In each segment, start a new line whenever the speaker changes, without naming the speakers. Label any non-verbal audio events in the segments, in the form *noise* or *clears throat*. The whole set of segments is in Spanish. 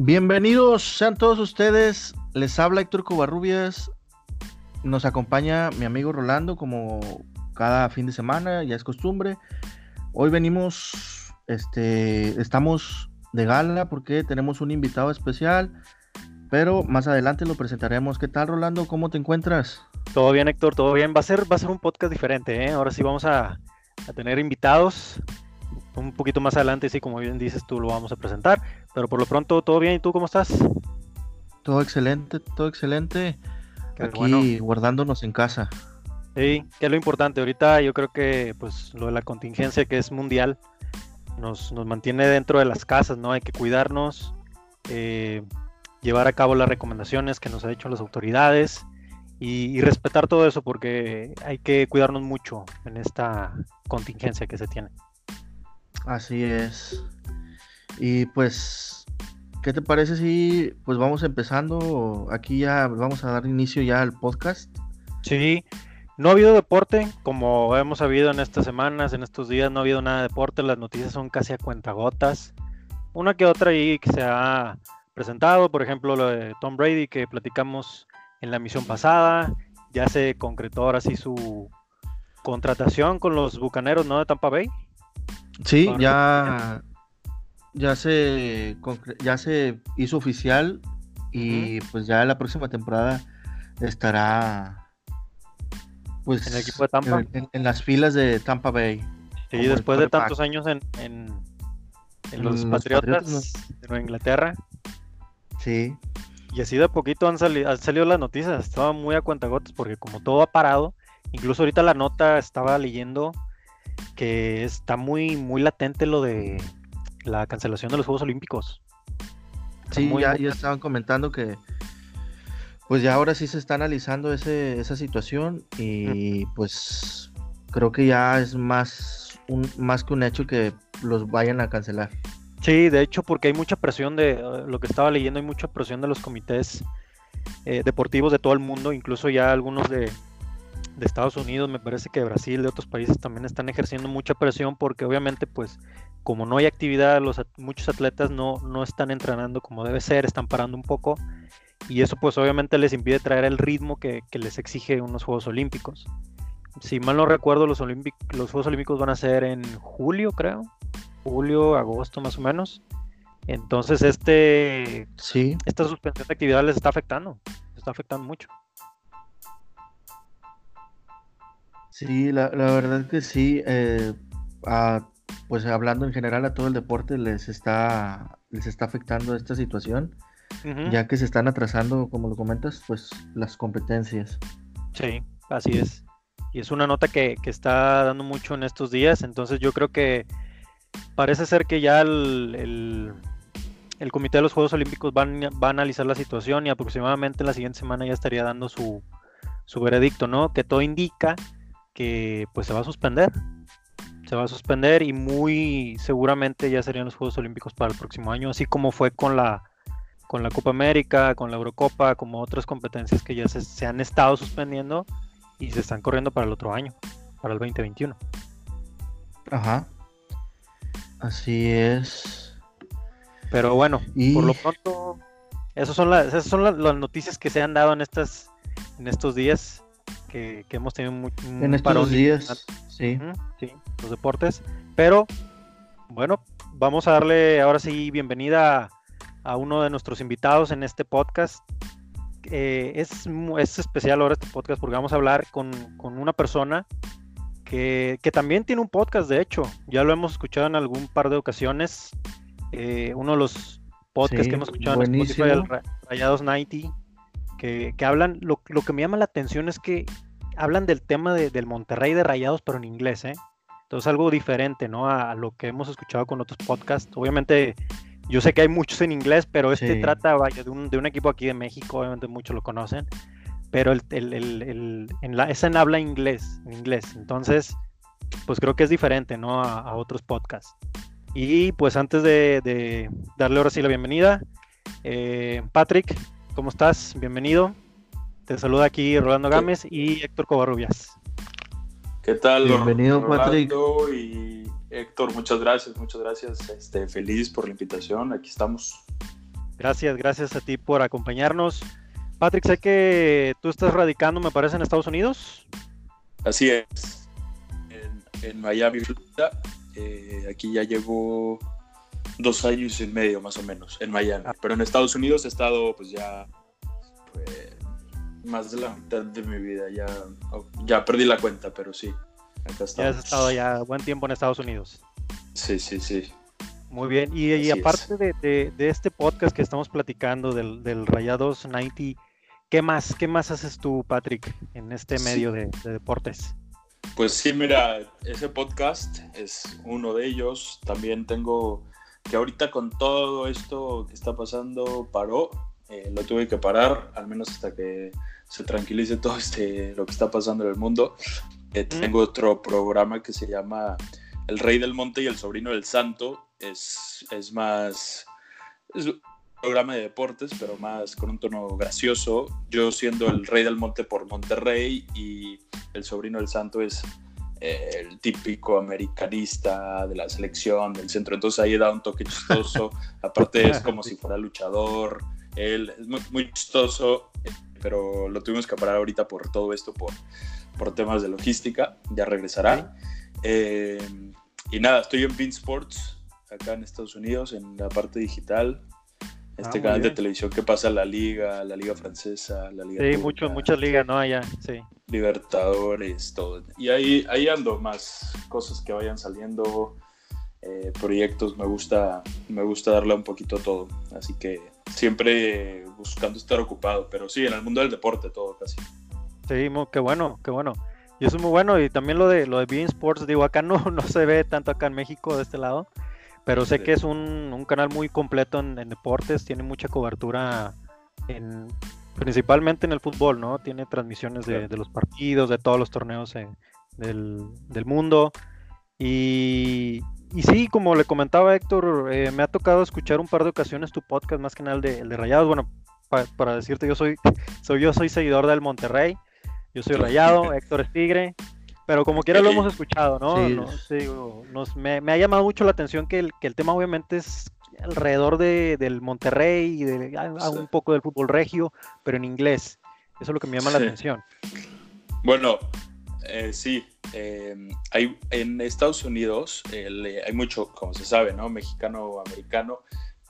Bienvenidos sean todos ustedes. Les habla Héctor Covarrubias. Nos acompaña mi amigo Rolando como cada fin de semana, ya es costumbre. Hoy venimos, este, estamos de gala porque tenemos un invitado especial, pero más adelante lo presentaremos. ¿Qué tal, Rolando? ¿Cómo te encuentras?
Todo bien, Héctor, todo bien. Va a ser, va a ser un podcast diferente, ¿eh? Ahora sí vamos a, a tener invitados. Un poquito más adelante, sí, como bien dices, tú lo vamos a presentar. Pero por lo pronto, todo bien. ¿Y tú cómo estás?
Todo excelente, todo excelente. Aquí guardándonos en casa.
Sí, que es lo importante. Ahorita yo creo que pues lo de la contingencia que es mundial nos, nos mantiene dentro de las casas, ¿no? Hay que cuidarnos, eh, llevar a cabo las recomendaciones que nos han hecho las autoridades y, respetar todo eso porque hay que cuidarnos mucho en esta contingencia que se tiene.
Así es. Y pues, ¿qué te parece si pues vamos empezando? Aquí ya vamos a dar inicio ya al podcast.
Sí, no ha habido deporte, como hemos sabido en estas semanas, en estos días, no ha habido nada de deporte, las noticias son casi a cuentagotas. Una que otra ahí que se ha presentado, por ejemplo, lo de Tom Brady que platicamos en la misión pasada, ya se concretó ahora sí su contratación con los Bucaneros, ¿no? De Tampa Bay.
Sí, ya, ya se ya se hizo oficial y pues ya la próxima temporada estará pues, en el equipo de Tampa. En, las filas de Tampa Bay.
Sí, después de tantos años en, en, los, Patriotas, de Inglaterra.
Sí.
Y así de poquito han, salido, han salido las noticias, estaba muy a cuentagotas porque como todo ha parado, incluso ahorita la nota estaba leyendo que está muy, muy latente lo de la cancelación de los Juegos Olímpicos.
sí, ya, ya estaban comentando que pues ya ahora sí se está analizando ese, esa situación y pues creo que ya es más, un, más que un hecho que los vayan a cancelar.
Sí, de hecho, porque hay mucha presión de eh, lo que estaba leyendo, hay mucha presión de los comités eh, deportivos de todo el mundo, incluso ya algunos de, de, Estados Unidos, me parece que de Brasil, de otros países también están ejerciendo mucha presión porque obviamente pues como no hay actividad, los, muchos atletas no, no están entrenando como debe ser, están parando un poco y eso pues obviamente les impide traer el ritmo que, les exige unos Juegos Olímpicos. Si mal no recuerdo, los, los Juegos Olímpicos van a ser en julio, creo. Julio, agosto más o menos. Entonces este sí. esta suspensión de actividad les está afectando. Les está afectando mucho.
Sí, la, la verdad que sí. Eh, pues hablando en general a todo el deporte les está, les está afectando esta situación ya que se están atrasando, como lo comentas, pues las competencias.
Sí, así es. Y es una nota que, está dando mucho en estos días, entonces yo creo que parece ser que ya el, el, Comité de los Juegos Olímpicos va, a analizar la situación y aproximadamente la siguiente semana ya estaría dando su, su veredicto, ¿no? Que todo indica que pues se va a suspender. Se va a suspender y muy seguramente ya serían los Juegos Olímpicos para el próximo año, así como fue con la con la Copa América, con la Eurocopa, como otras competencias que ya se, han estado suspendiendo y se están corriendo para el otro año, para el 2021.
Ajá. Así es.
Pero bueno, por lo pronto, esas son, las, esas son las, noticias que se han dado en estas en estos días que, hemos tenido muy,
en estos días, sí.
sí, los deportes. Pero bueno, vamos a darle ahora sí bienvenida a uno de nuestros invitados en este podcast. Eh, es, es, especial ahora este podcast porque vamos a hablar con, una persona que, también tiene un podcast, de hecho, ya lo hemos escuchado en algún par de ocasiones. Eh, uno de los podcasts que hemos escuchado en Spotify, el Rayados 90, que, hablan, lo, que me llama la atención es que hablan del tema del Monterrey de Rayados, pero en inglés, ¿eh? Entonces algo diferente, ¿no? A, a, lo que hemos escuchado con otros podcasts. Obviamente yo sé que hay muchos en inglés, pero este trata vaya, de, un, de un equipo aquí de México, obviamente muchos lo conocen, pero el, el, el, en la, es en habla inglés, en inglés. Entonces, pues creo que es diferente, ¿no? A, otros podcasts. Y pues antes de, darle ahora sí la bienvenida, eh, Patrick, ¿cómo estás? Bienvenido. Te saluda aquí Rolando Gámez y Héctor Covarrubias.
¿Qué tal?
Bienvenido, Patrick.
Héctor, muchas gracias, muchas gracias. Este, feliz por la invitación, aquí estamos.
Gracias, gracias a ti por acompañarnos. Patrick, sé que tú estás radicando, me parece, en Estados Unidos.
Así es, en, Miami, Florida. Eh, aquí ya llevo dos años y medio más o menos en Miami. Ah. Pero en Estados Unidos he estado pues ya pues, más de la mitad de mi vida. Ya, ya perdí la cuenta, pero sí.
Acá ya has estado ya buen tiempo en Estados Unidos.
Sí, sí, sí.
Muy bien. Y, aparte de, este podcast que estamos platicando del, del Rayados 90, ¿qué más, ¿qué más haces tú, Patrick, en este medio de, de deportes?
Pues sí, mira, ese podcast es uno de ellos. También tengo que ahorita con todo esto que está pasando paró, eh, lo tuve que parar, al menos hasta que se tranquilice todo este, lo que está pasando en el mundo. Eh, tengo otro programa que se llama El Rey del Monte y el Sobrino del Santo. Es, es más, es un programa de deportes, pero más con un tono gracioso. Yo siendo el Rey del Monte por Monterrey y el Sobrino del Santo es el típico americanista de la selección del centro. Entonces ahí da un toque chistoso. *laughs* Aparte es como si fuera luchador. Él es muy, chistoso, pero lo tuvimos que parar ahorita por todo esto, por, por temas de logística. Ya regresará. Eh, y nada, estoy en Bean Sports, acá en Estados Unidos, en la parte digital este ah, canal de televisión que pasa la liga, la liga francesa, la liga.
Sí, mucho, muchas ligas, ¿no? Allá, sí.
Libertadores, todo. Y ahí, ahí ando más cosas que vayan saliendo, eh, proyectos, me gusta, me gusta darle un poquito a todo. Así que siempre buscando estar ocupado, pero sí, en el mundo del deporte todo casi.
Sí, qué bueno, qué bueno. Y eso es muy bueno. Y también lo de lo de Bean Sports, digo, acá no, *laughs* no se ve tanto acá en México de este lado pero sé que es un, canal muy completo en, deportes, tiene mucha cobertura en, principalmente en el fútbol, ¿no? Tiene transmisiones de, los partidos, de todos los torneos del, mundo. Y, y, sí, como le comentaba Héctor, eh, me ha tocado escuchar un par de ocasiones tu podcast, más que nada el de, el de Rayados. Bueno, para decirte, yo soy, *laughs* soy, yo soy seguidor del Monterrey, yo soy Rayado, *laughs* Héctor es Tigre. Pero como quiera lo hemos *clears throat* escuchado, ¿no? nos, me, ha llamado mucho la atención que el, que el tema obviamente es alrededor de, del Monterrey y de, un poco del fútbol regio, pero en inglés. Eso es lo que me llama la atención.
Bueno, eh, sí. Em, hay, en Estados Unidos hay mucho, como se sabe, ¿no? Mexicano, americano,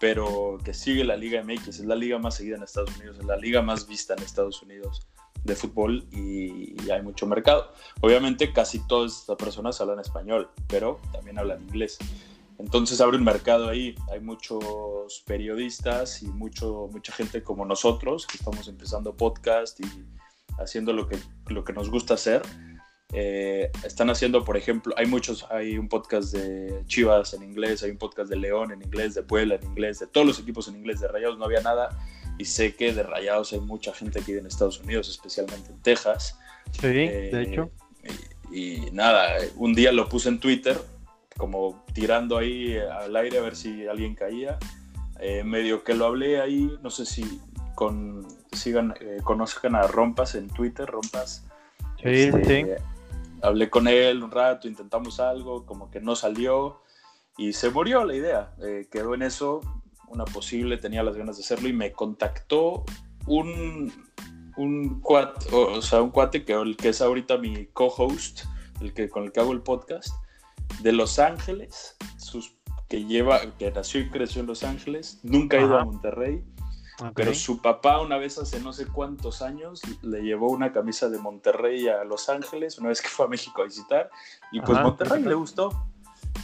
pero que sigue la Liga MX. Es la liga más seguida en Estados Unidos, es la liga más vista en Estados Unidos de fútbol y, hay mucho mercado. Obviamente casi todas estas personas hablan español, pero también hablan inglés. Entonces abre un mercado ahí. Hay muchos periodistas y mucho, mucha gente como nosotros que estamos empezando podcast y haciendo lo que, lo que nos gusta hacer. Eh, están haciendo, por ejemplo, hay muchos, hay un podcast de Chivas en inglés, hay un podcast de León en inglés, de Puebla en inglés, de todos los equipos en inglés, de Rayados no había nada y sé que de Rayados hay mucha gente aquí en Estados Unidos, especialmente en Texas.
Sí, de eh, hecho.
Y, nada, un día lo puse en Twitter, como tirando ahí al aire a ver si alguien caía. Eh, medio que lo hablé ahí, no sé si con, sigan, eh, conozcan a Rompas en Twitter, Rompas.
Sí, este, sí.
Hablé con él un rato, intentamos algo, como que no salió y se murió la idea. quedó en eso, una posible, tenía las ganas de hacerlo y me contactó un, un cuate, o, sea, un cuate que, el que es ahorita mi co-host, el que, con el que hago el podcast, de Los Ángeles, sus, que lleva, que nació y creció en Los Ángeles, nunca ha ido a Monterrey. Pero su papá una vez hace no sé cuántos años le llevó una camisa de Monterrey a Los Ángeles, una vez que fue a México a visitar, y pues Monterrey le gustó.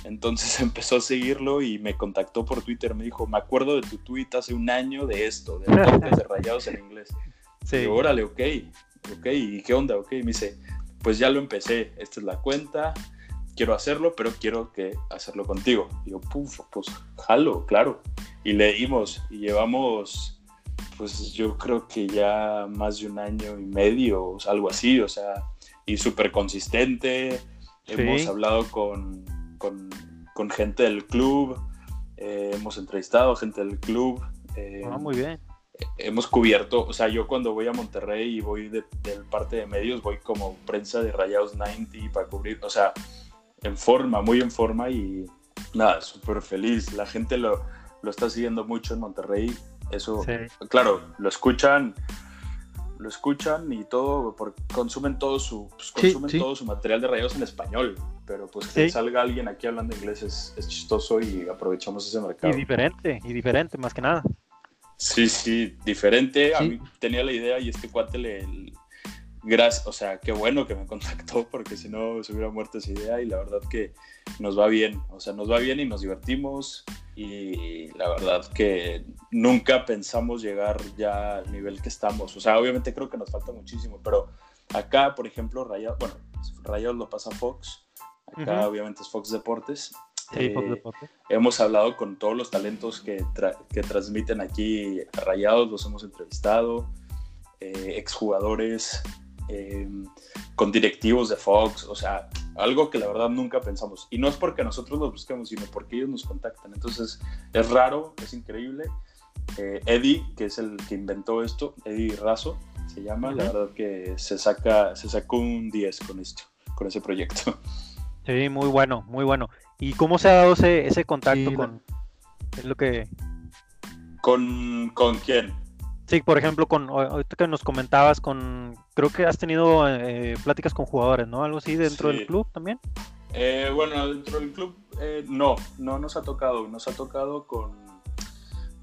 Entonces *laughs* empezó a seguirlo y me contactó por Twitter. Me dijo, me acuerdo de tu tweet hace un año de esto, de *laughs* de rayados en inglés. Sí. Y órale, ok, ok, ¿y qué onda? Ok, me dice, pues ya lo empecé, esta es la cuenta, quiero hacerlo, pero quiero que hacerlo contigo. Y yo, puf, pues jalo, claro. Y leímos y llevamos, pues yo creo que ya más de un año y medio, algo así, o sea, y súper consistente. Hemos hablado con con, gente del club, eh, hemos entrevistado gente del club.
Eh, ah, muy bien.
Hemos cubierto, o sea, yo cuando voy a Monterrey y voy de, parte de medios, voy como prensa de Rayados 90 para cubrir, o sea, en forma, muy en forma y nada, súper feliz. La gente lo, lo está siguiendo mucho en Monterrey. Eso, claro, lo escuchan, lo escuchan y todo, porque consumen todo su, pues, consumen todo su material de rayados en español, pero pues que salga alguien aquí hablando inglés es, chistoso y aprovechamos ese mercado.
Y diferente, y diferente más que nada.
Sí, sí, diferente. A mí tenía la idea y este cuate le, gracias, o sea, qué bueno que me *laughs* contactó porque si no se hubiera muerto esa idea y la verdad que nos va bien, o sea, nos va bien y nos divertimos y la verdad que nunca pensamos llegar ya al nivel que estamos, o sea, obviamente creo que nos falta muchísimo, pero acá, por ejemplo, Rayados, bueno, Rayados lo pasa Fox, acá obviamente es Fox Deportes.
Sí, Fox eh, Deportes.
Hemos hablado con todos los talentos que, que transmiten aquí Rayados, los hemos entrevistado, eh, exjugadores, eh, con directivos de Fox, o sea, algo que la verdad nunca pensamos. Y no es porque nosotros los busquemos, sino porque ellos nos contactan. Entonces, es raro, es increíble. Eh, Eddie, que es el que inventó esto, Eddie Razo, se llama, la verdad que se, saca, se sacó un 10 con esto, con ese proyecto.
Sí, muy bueno, muy bueno. ¿Y cómo se ha dado ese, ese contacto con... Es lo que...
¿Con, ¿Con quién?
Sí, por ejemplo, con ahorita que nos comentabas con, creo que has tenido eh, pláticas con jugadores, ¿no? Algo así dentro del club también.
Eh, bueno, dentro del club eh, no, no nos ha tocado, nos ha tocado con,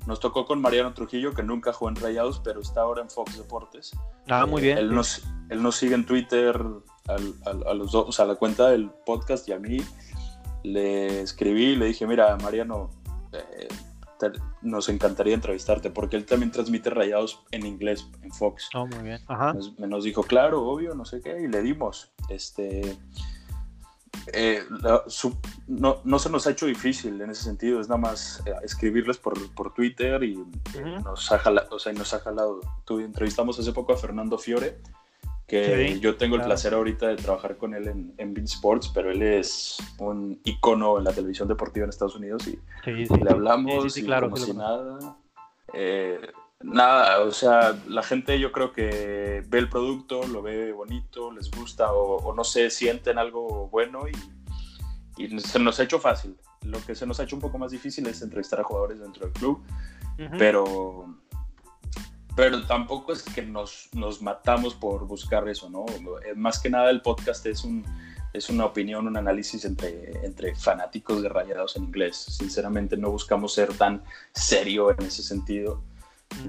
nos tocó con Mariano Trujillo que nunca jugó en Rayados, pero está ahora en Fox Deportes.
Ah, muy bien.
Él nos, él nos sigue en Twitter a los dos, o sea, a la cuenta del podcast y a mí le escribí, le dije, mira, Mariano nos encantaría entrevistarte, porque él también transmite rayados en inglés en Fox.
Oh, muy bien.
Nos, dijo, claro, obvio, no sé qué, y le dimos. Este, eh, no, se nos ha hecho difícil en ese sentido, es nada más eh, escribirles por, Twitter y nos, ha jalado, o sea, nos ha jalado. entrevistamos hace poco a Fernando Fiore que yo tengo el placer ahorita de trabajar con él en, en Bean Sports, pero él es un icono en la televisión deportiva en Estados Unidos y, le hablamos y como si nada. Eh, nada, o sea, la gente yo creo que ve el producto, lo ve bonito, les gusta o, no sé, sienten algo bueno y, y, se nos ha hecho fácil. Lo que se nos ha hecho un poco más difícil es entrevistar a jugadores dentro del club, pero pero tampoco es que nos, nos matamos por buscar eso, ¿no? Eh, más que nada el podcast es, un, es una opinión, un análisis entre, entre fanáticos de rayados en inglés. Sinceramente no buscamos ser tan serio en ese sentido,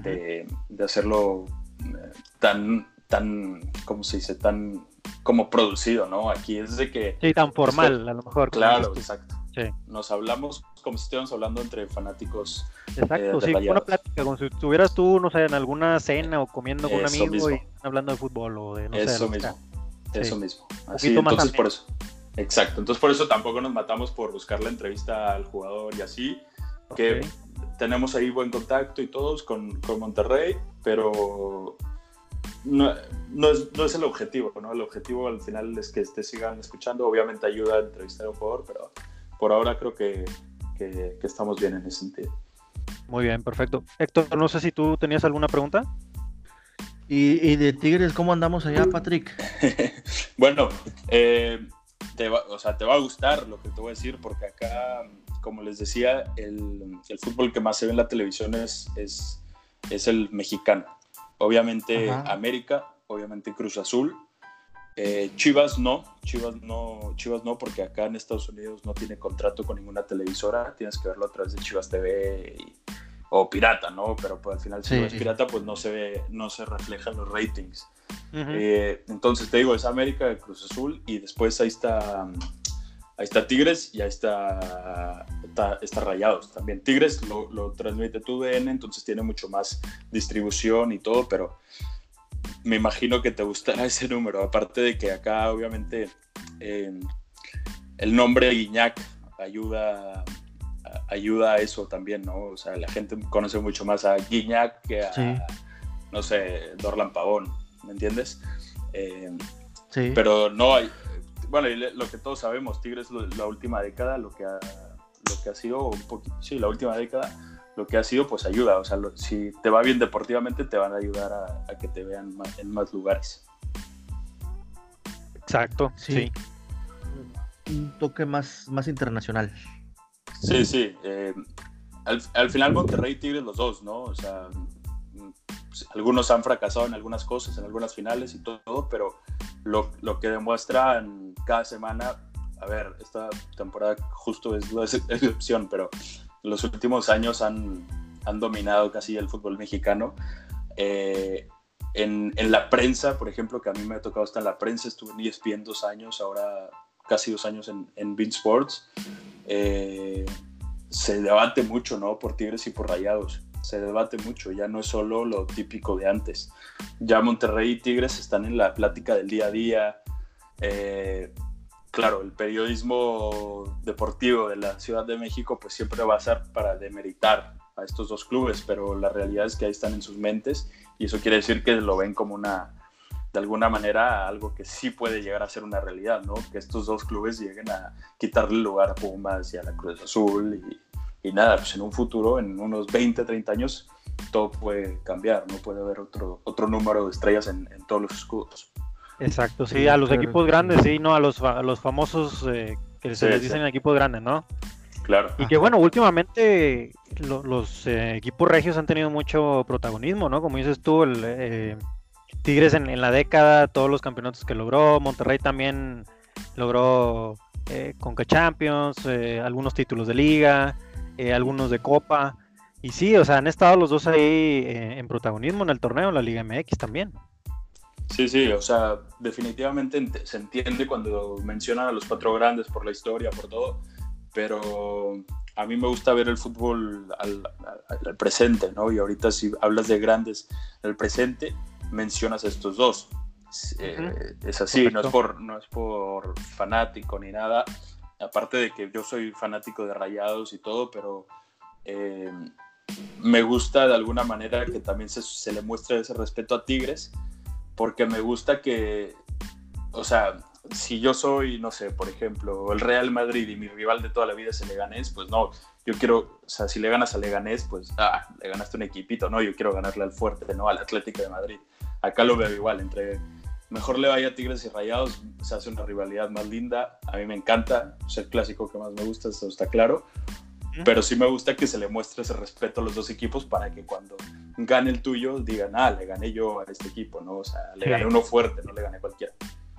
de, de hacerlo eh, tan, tan, ¿cómo se dice? Tan como producido, ¿no? Aquí es de que...
Sí, tan formal, a lo mejor.
Claro, exacto. Nos hablamos como si estuviéramos hablando entre fanáticos.
Exacto, eh, sí, una plática, como si estuvieras tú, no sé, en alguna cena o comiendo con un amigo y hablando de fútbol o de, no
eso mismo, eso mismo. Así, entonces por eso. Exacto, entonces por eso tampoco nos matamos por buscar la entrevista al jugador y así, que tenemos ahí buen contacto y todos con, con Monterrey, pero no, no, es, no, es, el objetivo, ¿no? El objetivo al final es que te sigan escuchando, obviamente ayuda a entrevistar a un jugador, pero por ahora creo que, que, estamos bien en ese sentido.
Muy bien, perfecto. Héctor, no sé si tú tenías alguna pregunta.
¿Y, de Tigres cómo andamos allá, Patrick? *laughs*
bueno, eh, te, va, o sea, te va a gustar lo que te voy a decir, porque acá, como les decía, el, el fútbol que más se ve en la televisión es, es, es el mexicano. Obviamente América, obviamente Cruz Azul, eh, Chivas no, Chivas no, Chivas no, porque acá en Estados Unidos no tiene contrato con ninguna televisora, tienes que verlo a través de Chivas TV o pirata, ¿no? Pero pues, al final si no es pirata, pues no se ve, no se reflejan los ratings. Eh, entonces te digo, es América de Cruz Azul y después ahí está, ahí está Tigres y ahí está, está, Rayados también. Tigres lo, lo transmite TUDN, entonces tiene mucho más distribución y todo, pero me imagino que te gustará ese número. Aparte de que acá, obviamente, eh, el nombre Guiñac ayuda, ayuda a eso también, ¿no? O sea, la gente conoce mucho más a Guiñac que a, no sé, Dorlan Pavón, ¿me entiendes? Eh, sí. Pero no hay. Bueno, lo que todos sabemos, Tigres la última década, lo que ha, lo que ha sido un poquito, sí, la última década lo que ha sido, pues ayuda. O sea, si te va bien deportivamente, te van a ayudar a, que te vean en más lugares.
Exacto, sí.
Un toque más, más internacional.
Sí, sí. Eh, al, final Monterrey y Tigres los dos, ¿no? O sea, pues, algunos han fracasado en algunas cosas, en algunas finales y todo, pero lo, lo que demuestran cada semana, a ver, esta temporada justo es la excepción, pero los últimos años han, han dominado casi el fútbol mexicano. Eh, en, en, la prensa, por ejemplo, que a mí me ha tocado estar en la prensa, estuve en ESPN dos años, ahora casi dos años en, en Bean Sports. Eh, se debate mucho, ¿no? Por Tigres y por Rayados. Se debate mucho, ya no es solo lo típico de antes. Ya Monterrey y Tigres están en la plática del día a día. Eh, claro, el periodismo deportivo de la Ciudad de México pues siempre va a ser para demeritar a estos dos clubes, pero la realidad es que ahí están en sus mentes y eso quiere decir que lo ven como una, de alguna manera, algo que sí puede llegar a ser una realidad, ¿no? Que estos dos clubes lleguen a quitarle lugar a Pumas y a la Cruz Azul y, y nada, pues en un futuro, en unos 20, 30 años, todo puede cambiar, ¿no? Puede haber otro, otro número de estrellas en, en todos los escudos.
Exacto, sí, a los equipos grandes, sí, no a los, a los famosos eh, que se les dicen equipos grandes, ¿no?
Claro.
Y que bueno, últimamente los eh, equipos regios han tenido mucho protagonismo, ¿no? Como dices tú, el eh, Tigres en, la década, todos los campeonatos que logró, Monterrey también logró eh, Conca Champions, algunos títulos de liga, algunos de Copa. Y sí, o sea, han estado los dos ahí en protagonismo en el torneo, en la Liga MX también.
Sí, sí, o sea, definitivamente se entiende cuando mencionan a los cuatro grandes por la historia, por todo, pero a mí me gusta ver el fútbol al, presente, ¿no? Y ahorita si hablas de grandes el presente, mencionas a estos dos. Eh, es así, no es, por, no es por fanático ni nada, aparte de que yo soy fanático de Rayados y todo, pero eh, me gusta de alguna manera que también se, se le muestre ese respeto a Tigres, porque me gusta que, o sea, si yo soy, no sé, por ejemplo, el Real Madrid y mi rival de toda la vida es el Leganés, pues no, yo quiero, o sea, si le ganas al Leganés, pues, ah, le ganaste un equipito, no, yo quiero ganarle al fuerte, ¿no? Al Atlético de Madrid. Acá lo veo igual, entre mejor le vaya a Tigres y Rayados, se hace una rivalidad más linda, a mí me encanta, es el clásico que más me gusta, eso está claro, pero sí me gusta que se le muestre ese respeto a los dos equipos para que cuando gane el tuyo digan, ah, le gané yo a este equipo, ¿no? O sea, le gané uno fuerte, no le gané cualquiera.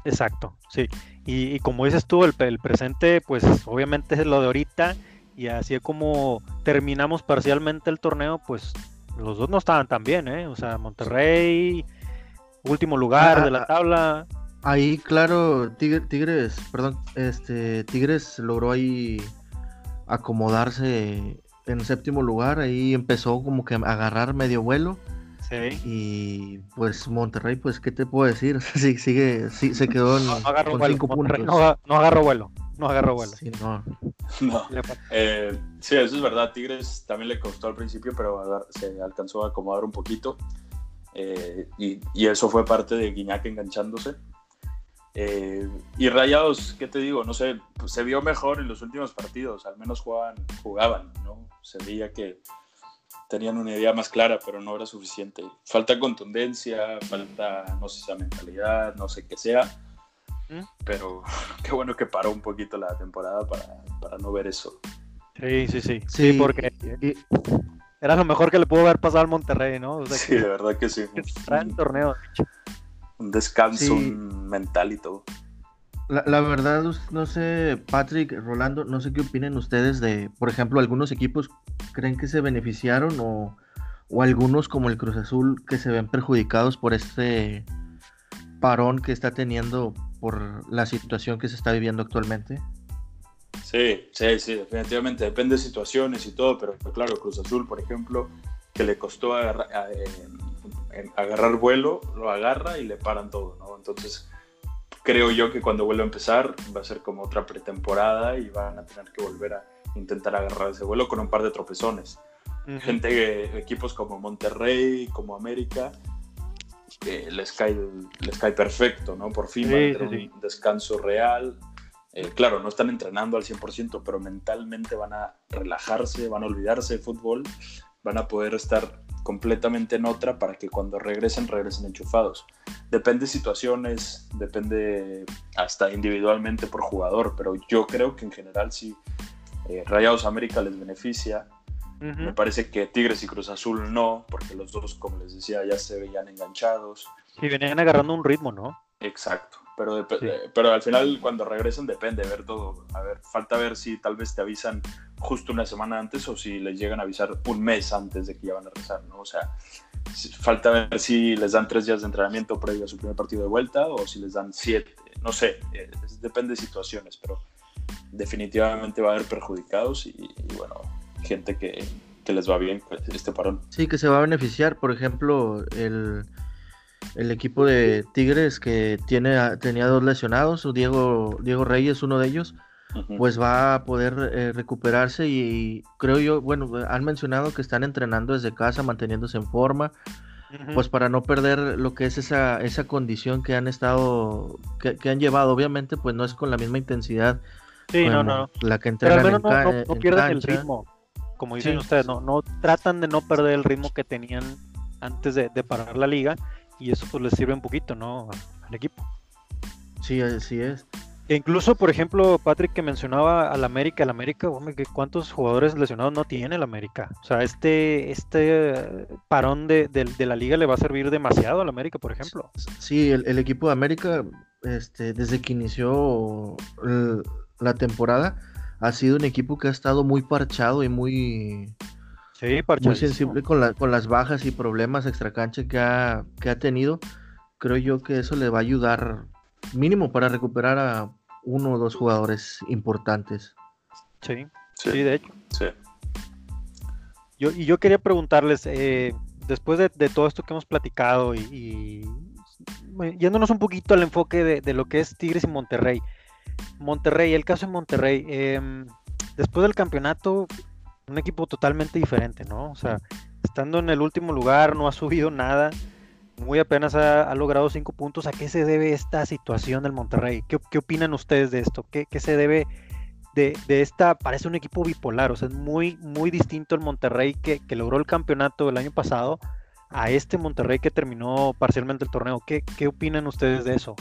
Exacto, sí. Y, como dices tú, el, el, presente, pues obviamente es lo de ahorita. Y así es como terminamos parcialmente el torneo, pues los dos no estaban tan bien, ¿eh? O sea, Monterrey, último lugar de la ah, tabla.
Ahí, claro, Tigres, perdón, este, Tigres logró ahí acomodarse en séptimo lugar. Ahí empezó como que a agarrar medio vuelo y pues Monterrey, pues, ¿qué te puedo decir? *laughs* sí, sigue, sí, se quedó en, con cinco puntos.
No, no, agarró vuelo, no agarró vuelo.
Sí, no. Eh, sí, eso es verdad. Tigres también le costó al principio, pero se alcanzó a acomodar un poquito. Eh, y, y, eso fue parte de Guiñac enganchándose. Eh, y Rayados, ¿qué te digo? No sé, pues, se vio mejor en los últimos partidos, al menos jugaban, jugaban, ¿no? Se veía que, tenían una idea más clara, pero no era suficiente. Falta contundencia, falta, no sé, esa mentalidad, no sé qué sea. ¿Mm? Pero *laughs* qué bueno que paró un poquito la temporada para, para no ver eso.
Sí, sí, sí. Sí, porque era lo mejor que le pudo haber pasado al Monterrey, ¿no?
sí, de verdad que sí. *laughs*
Un torneo.
Un descanso mental y todo.
La, verdad, no sé, Patrick, Rolando, no sé qué opinen ustedes de, por ejemplo, algunos equipos creen que se beneficiaron o, algunos como el Cruz Azul que se ven perjudicados por este parón que está teniendo por la situación que se está viviendo actualmente.
Sí, sí, sí, definitivamente, depende de situaciones y todo, pero claro, Cruz Azul, por ejemplo, que le costó agarrar, eh, agarrar vuelo, lo agarra y le paran todo, ¿no? Entonces creo yo que cuando vuelva a empezar va a ser como otra pretemporada y van a tener que volver a intentar agarrar ese vuelo con un par de tropezones. Gente, equipos como Monterrey, como América, que les cae, les cae perfecto, ¿no? Por fin van a tener un descanso real. Eh, claro, no están entrenando al 100%, pero mentalmente van a relajarse, van a olvidarse de fútbol, van a poder estar completamente en otra para que cuando regresen, regresen enchufados. Depende de situaciones, depende hasta individualmente por jugador, pero yo creo que en general sí, eh, Rayados América les beneficia, Me parece que Tigres y Cruz Azul no, porque los dos, como les decía, ya se veían enganchados.
Sí, venían agarrando un ritmo, ¿no?
Exacto. Pero, pero al final, cuando regresen, depende ver todo. A ver, falta ver si tal vez te avisan justo una semana antes o si les llegan a avisar un mes antes de que ya van a regresar, ¿no? O sea, falta ver si les dan tres días de entrenamiento previo a su primer partido de vuelta o si les dan siete. No sé, eh, depende de situaciones, pero definitivamente va a haber perjudicados y, bueno, gente que, que, les va bien este parón.
Sí, que se va a beneficiar. Por ejemplo, el, el equipo de Tigres que tiene, tenía dos lesionados, Diego, Diego Reyes, uno de ellos, pues va a poder eh, recuperarse y, creo yo, bueno, han mencionado que están entrenando desde casa, manteniéndose en forma, pues para no perder lo que es esa, esa condición que han estado, que, han llevado, obviamente pues no es con la misma intensidad.
Sí, no, no.
La que entrenan
Pero al menos no, pierden el ritmo, como dicen ustedes, no, no tratan de no perder el ritmo que tenían antes de, de parar la liga y eso pues les sirve un poquito, ¿no? Al equipo.
Sí, así es.
E incluso, por ejemplo, Patrick que mencionaba al América, el América, ¿cuántos jugadores lesionados no tiene el América? O sea, este, este parón de, la liga le va a servir demasiado al América, por ejemplo.
Sí, el, equipo de América, este, desde que inició la temporada, ha sido un equipo que ha estado muy parchado y muy,
sí,
muy sensible con, con las bajas y problemas extracancha que ha, que ha tenido. Creo yo que eso le va a ayudar mínimo para recuperar a uno o dos jugadores importantes.
Sí, sí, de hecho. Sí. Yo, y yo quería preguntarles, eh, después de, todo esto que hemos platicado y, yéndonos un poquito al enfoque de, lo que es Tigres y Monterrey. Monterrey, el caso de Monterrey, em, después del campeonato, un equipo totalmente diferente, ¿no? O sea, estando en el último lugar, no ha subido nada muy apenas ha, logrado cinco puntos. ¿A qué se debe esta situación del Monterrey? ¿Qué, opinan ustedes de esto? ¿Qué, se debe de, esta? Parece un equipo bipolar, o sea, es muy, muy distinto el Monterrey que, logró el campeonato el año pasado a este Monterrey que terminó parcialmente el torneo. ¿Qué, qué opinan ustedes de eso?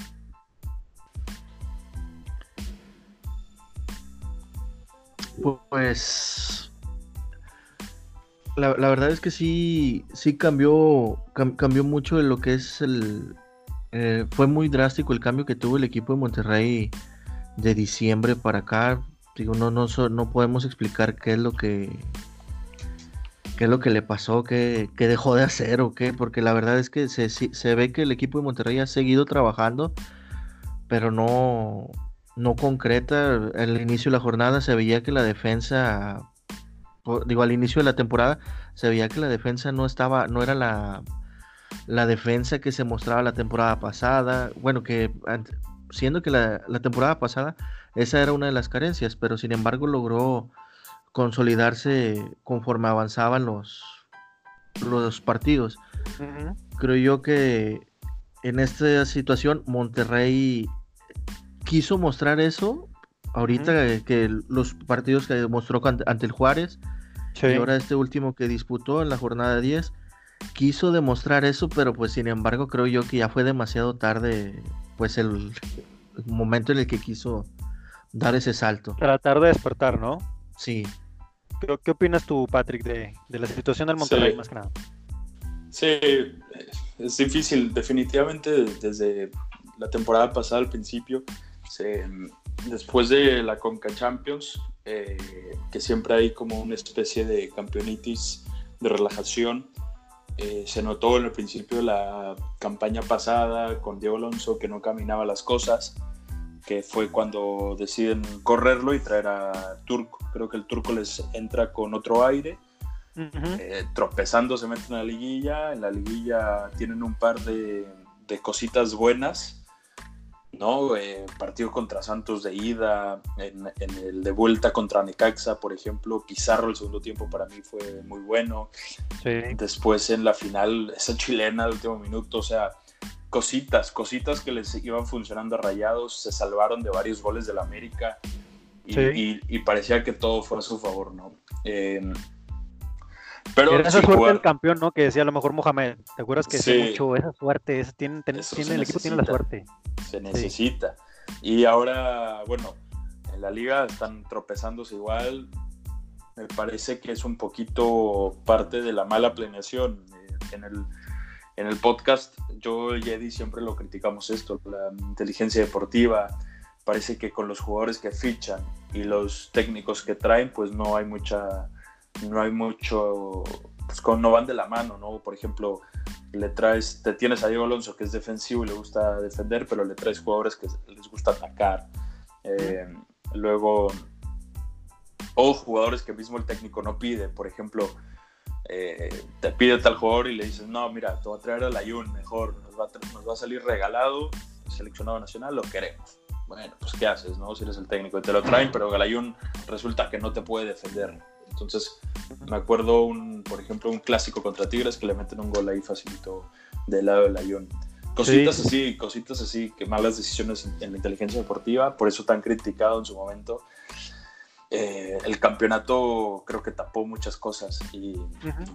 Pues la, verdad es que sí, sí cambió, cambió mucho de lo que es el... Eh, fue muy drástico el cambio que tuvo el equipo de Monterrey de diciembre para acá. Digo, no, no, no podemos explicar qué es lo que qué es lo que le pasó, qué, qué, dejó de hacer o qué, porque la verdad es que se, se, ve que el equipo de Monterrey ha seguido trabajando, pero no, no concreta. Al inicio de la jornada se veía que la defensa digo, al inicio de la temporada se veía que la defensa no estaba, no era la, la defensa que se mostraba la temporada pasada. Bueno, que siendo que la, temporada pasada esa era una de las carencias, pero sin embargo logró consolidarse conforme avanzaban los, los partidos. Creo yo que en esta situación Monterrey quiso mostrar eso ahorita que los partidos que demostró ante el Juárez y ahora este último que disputó en la jornada 10 quiso demostrar eso, pero pues sin embargo creo yo que ya fue demasiado tarde pues el, momento en el que quiso dar ese salto.
Tratar de despertar, ¿no?
Sí.
¿Qué, qué opinas tú, Patrick, de, la situación del Monterrey más que nada?
Sí, es difícil, definitivamente desde la temporada pasada al principio se, después de la Conca Champions, eh, que siempre hay como una especie de campeonitis de relajación, eh, se notó en el principio de la campaña pasada con Diego Alonso que no caminaba las cosas, que fue cuando deciden correrlo y traer a Turco. Creo que el Turco les entra con otro aire. Eh, tropezando se meten a la liguilla, en la liguilla tienen un par de, de cositas buenas, ¿no? Eh, partido contra Santos de ida, en, el de vuelta contra Necaxa, por ejemplo, Pizarro el segundo tiempo para mí fue muy bueno. Después en la final, esa chilena del último minuto, o sea, cositas, cositas que les iban funcionando a rayados, se salvaron de varios goles del América y, parecía que todo fue a su favor, ¿no? Eh,
pero esa suerte del campeón, ¿no? Que decía a lo mejor Mohamed. ¿Te acuerdas que sí. mucho esa suerte? Esa tiene, el equipo tiene la suerte.
Se necesita. Y ahora, bueno, en la liga están tropezándose igual. me parece que es un poquito parte de la mala planeación. Eh, en el, en el podcast, yo y Eddie siempre lo criticamos esto, la inteligencia deportiva. Parece que con los jugadores que fichan y los técnicos que traen, pues no hay mucha, no hay mucho, pues no van de la mano, ¿no? Por ejemplo, le traes, te tienes a Diego Alonso que es defensivo y le gusta defender, pero le traes jugadores que les gusta atacar. Eh, luego, o jugadores que mismo el técnico no pide, por ejemplo, eh, te pide tal jugador y le dices, no, mira, te voy a traer a Layun, mejor, nos va, a, nos va a salir regalado, seleccionado nacional, lo queremos. Bueno, pues ¿qué haces, no? Si eres el técnico y te lo traen, pero Galayun resulta que no te puede defender. Entonces, me acuerdo, un, por ejemplo, un clásico contra Tigres que le meten un gol ahí facilito del lado del Lyon. Cositas así, cositas así, que malas decisiones en la inteligencia deportiva, por eso tan criticado en su momento. Eh, el campeonato creo que tapó muchas cosas y,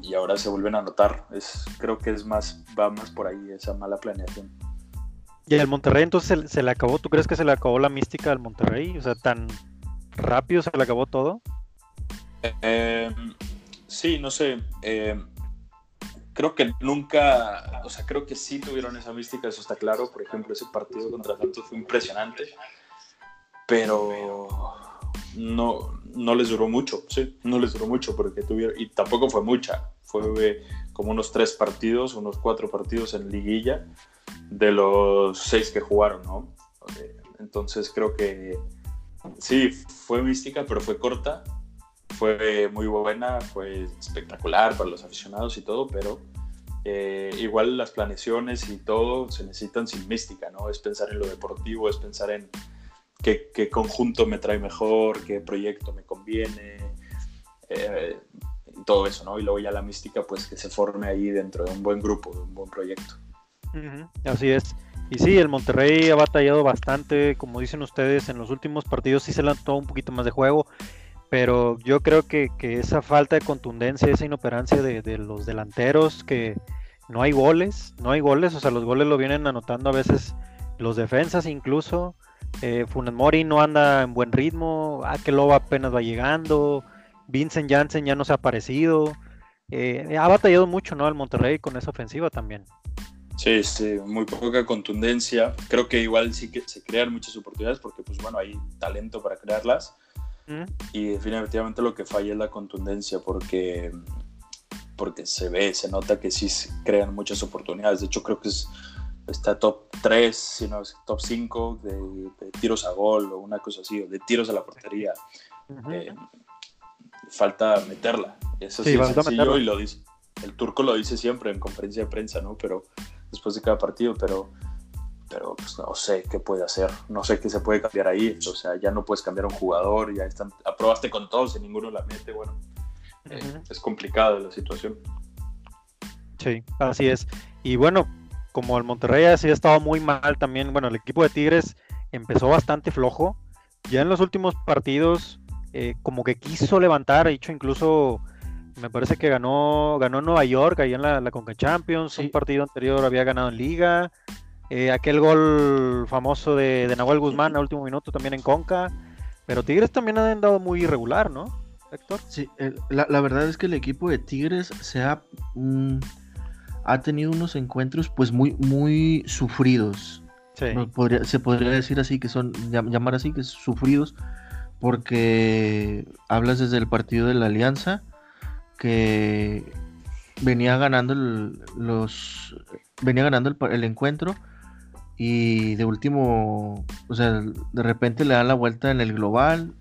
y, ahora se vuelven a notar. Es, creo que es más, va más por ahí esa mala planeación.
Y el Monterrey entonces se, se, le acabó, ¿tú crees que se le acabó la mística del Monterrey? O sea, tan rápido se le acabó todo.
Eh, sí, no sé. Eh, creo que nunca, o sea, creo que sí tuvieron esa mística, eso está claro. Por ejemplo, ese partido contra Santos fue impresionante, pero no, no les duró mucho, sí, no les duró mucho porque tuvieron, y tampoco fue mucha, fue como unos tres partidos, unos cuatro partidos en liguilla de los seis que jugaron, ¿no? Entonces creo que sí, fue mística, pero fue corta fue muy buena, fue espectacular para los aficionados y todo, pero eh, igual las planeaciones y todo se necesitan sin mística, ¿no? Es pensar en lo deportivo, es pensar en qué, conjunto me trae mejor, qué proyecto me conviene, eh, todo eso, ¿no? Y luego ya la mística, pues que se forme ahí dentro de un buen grupo, de un buen proyecto.
Así es. Y sí, el Monterrey ha batallado bastante, como dicen ustedes, en los últimos partidos sí se le un poquito más de juego pero yo creo que, esa falta de contundencia, esa inoperancia de, los delanteros, que no hay goles, no hay goles, o sea, los goles lo vienen anotando a veces los defensas incluso. Eh, Funes Mori no anda en buen ritmo, Akeloba apenas va llegando, Vincent Janssen ya no se ha aparecido. Eh, ha batallado mucho, ¿no? El Monterrey con esa ofensiva también.
Sí, sí, muy poca contundencia. Creo que igual sí que se crean muchas oportunidades porque, pues bueno, hay talento para crearlas y definitivamente lo que falla es la contundencia porque, porque se ve, se nota que sí se crean muchas oportunidades. De hecho, creo que es, está top 3, sino top 5 de, tiros a gol o una cosa así, o de tiros a la portería. Eh, falta meterla. Eso sí, es sencillo y lo dice. El turco lo dice siempre en conferencia de prensa, ¿no? Pero después de cada partido, pero pero pues no sé qué puede hacer, no sé qué se puede cambiar ahí, o sea, ya no puedes cambiar a un jugador, ya están, aprobaste con todos y ninguno la mete, bueno, eh, es complicada la situación.
Sí, así es. Y bueno, como el Monterrey así ha estado muy mal también, bueno, el equipo de Tigres empezó bastante flojo, ya en los últimos partidos eh, como que quiso levantar, de hecho incluso me parece que ganó ganó Nueva York ahí en la, la Conca Champions, un partido anterior había ganado en Liga, eh, aquel gol famoso de, Nahuel Guzmán a último minuto también en Conca. Pero Tigres también ha andado muy irregular, ¿no, Héctor?
Sí, la, verdad es que el equipo de Tigres se ha, mm, ha tenido unos encuentros pues muy, muy sufridos. se podría decir así, que son, llamar así, que sufridos, porque hablas desde el partido de la Alianza, que venía ganando los venía ganando el encuentro y de último, o sea, de repente le dan la vuelta en el global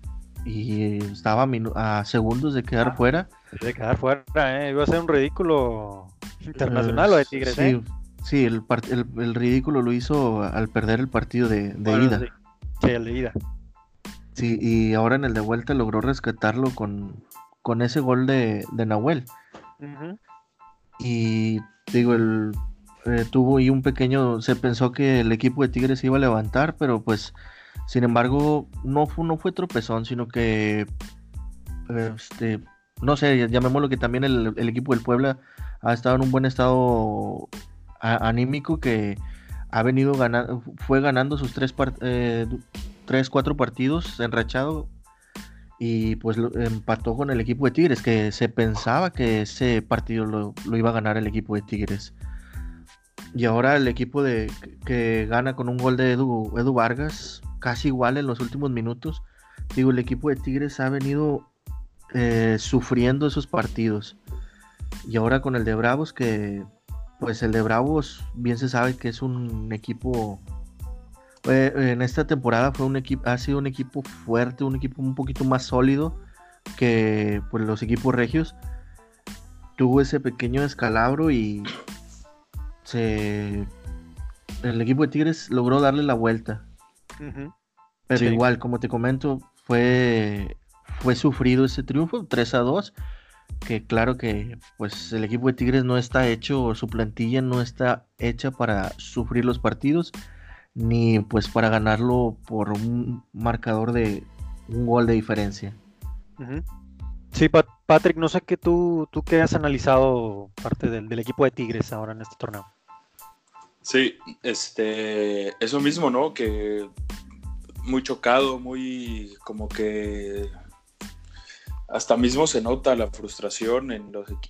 y estaba a segundos de quedar ah, fuera.
De quedar fuera, ¿eh? Iba a ser un ridículo internacional o de Tigres,
sí, ¿eh? Sí, el, el, ridículo lo hizo al perder el partido de, ida.
Sí. el de ida.
Sí, y ahora en el de vuelta logró rescatarlo con, con ese gol de, de Nahuel. Y digo, el eh, tuvo ahí un pequeño, se pensó que el equipo de Tigres iba a levantar, pero pues sin embargo no fue, no fue tropezón, sino que este, no sé, llamémoslo que también el, equipo del Puebla ha estado en un buen estado anímico que ha venido ganando, fue ganando sus tres, eh, tres cuatro partidos enrachado y pues empató con el equipo de Tigres, que se pensaba que ese partido lo, iba a ganar el equipo de Tigres. Y ahora el equipo de que gana con un gol de Edu, Vargas, casi igual en los últimos minutos. Digo, el equipo de Tigres ha venido eh, sufriendo esos partidos. Y ahora con el de Bravos, que pues el de Bravos bien se sabe que es un equipo eh, en esta temporada fue un equipo, ha sido un equipo fuerte, un equipo un poquito más sólido que pues, los equipos regios. Tuvo ese pequeño escalabro y se, el equipo de Tigres logró darle la vuelta. Pero igual, como te comento, fue, fue sufrido ese triunfo, 3 a 2 que claro que pues el equipo de Tigres no está hecho, su plantilla no está hecha para sufrir los partidos, ni pues para ganarlo por un marcador de un gol de diferencia.
Sí, Patrick, no sé qué tú, tú qué has analizado parte del, del, equipo de Tigres ahora en este torneo.
Sí, este, eso mismo, ¿no? Que muy chocado, muy como que hasta mismo se nota la frustración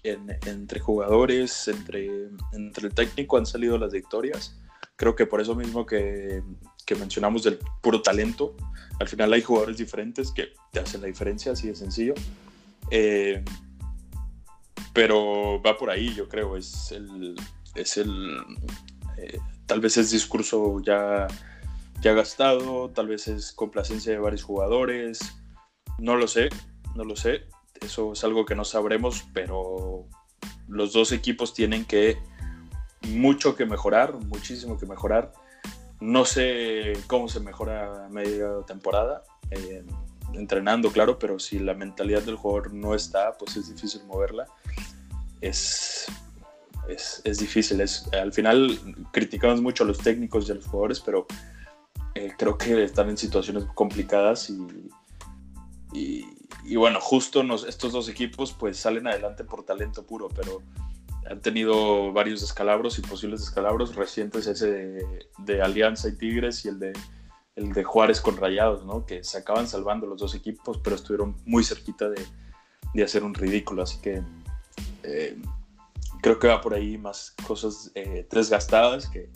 entre jugadores, entre, entre el técnico han salido las victorias. Creo que por eso mismo que, que, mencionamos del puro talento, al final hay jugadores diferentes que te hacen la diferencia, así de sencillo. Eh, pero va por ahí, yo creo, es el, es el tal vez es discurso ya, ya gastado, tal vez es complacencia de varios jugadores, no lo sé, no lo sé, eso es algo que no sabremos, pero los dos equipos tienen que mucho que mejorar, muchísimo que mejorar. No sé cómo se mejora a media temporada, eh, entrenando, claro, pero si la mentalidad del jugador no está, pues es difícil moverla. Es, es, es difícil. Es, al final criticamos mucho a los técnicos y a los jugadores, pero eh, creo que están en situaciones complicadas y, y, y bueno, justo estos dos equipos pues salen adelante por talento puro, pero han tenido varios descalabros y posibles descalabros recientes, ese de, Alianza y Tigres y el de, el de Juárez con Rayados, ¿no? que se acaban salvando los dos equipos, pero estuvieron muy cerquita de, de hacer un ridículo, así que eh, creo que va por ahí más cosas eh, desgastadas que,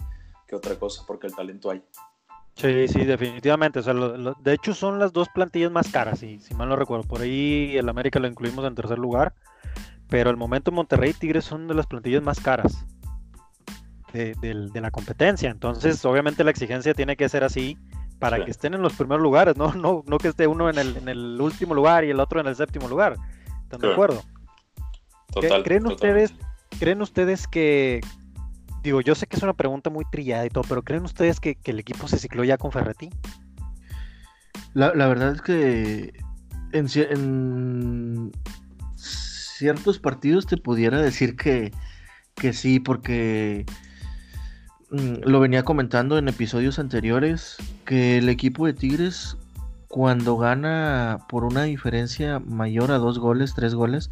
que otra cosa, porque el talento hay.
Sí, sí, definitivamente. O sea, de hecho son las dos plantillas más caras, si, si mal no recuerdo. Por ahí el América lo incluimos en tercer lugar. Pero el momento Monterrey y Tigres son de las plantillas más caras de, la competencia. Entonces, obviamente la exigencia tiene que ser así para que estén en los primeros lugares, ¿no? No, no que esté uno en el, en el último lugar y el otro en el séptimo lugar. ¿Están de acuerdo? ¿Creen, ustedes, ¿Creen ustedes que, digo, yo sé que es una pregunta muy trillada y todo, pero ¿creen ustedes que, el equipo se cicló ya con Ferretti?
La, verdad es que en, ciertos partidos te pudiera decir que, que sí, porque mm, lo venía comentando en episodios anteriores, que el equipo de Tigres cuando gana por una diferencia mayor a dos goles, tres goles,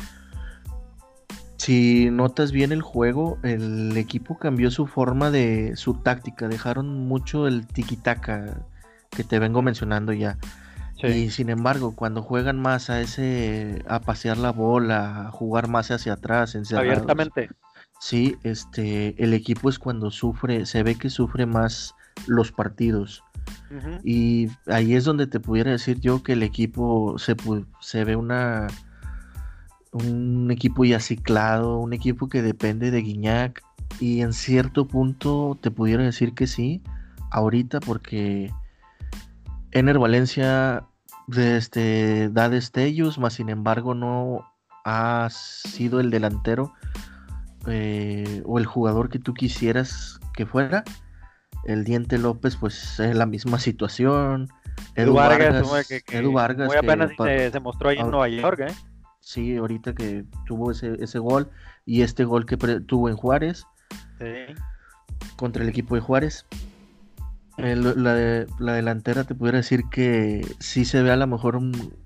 si notas bien el juego, el equipo cambió su forma de su táctica, dejaron mucho el tiki-taka que te vengo mencionando ya. Y sin embargo, cuando juegan más a ese a pasear la bola, a jugar más hacia atrás,
abiertamente.
Sí, este el equipo es cuando sufre, se ve que sufre más los partidos. Y ahí es donde te pudiera decir yo que el equipo se, se ve una un equipo ya ciclado, un equipo que depende de Guiñac y en cierto punto te pudiera decir que sí, ahorita porque Ener Valencia este, da destellos, más sin embargo no ha sido el delantero eh, o el jugador que tú quisieras que fuera. El Diente López pues es la misma situación.
Edu, Vargas, Edu Vargas muy apenas se, mostró ahí en Nueva York, ¿eh?
Sí, ahorita que tuvo ese, ese gol y este gol que tuvo en Juárez contra el equipo de Juárez. la, la, delantera te pudiera decir que sí se ve a lo mejor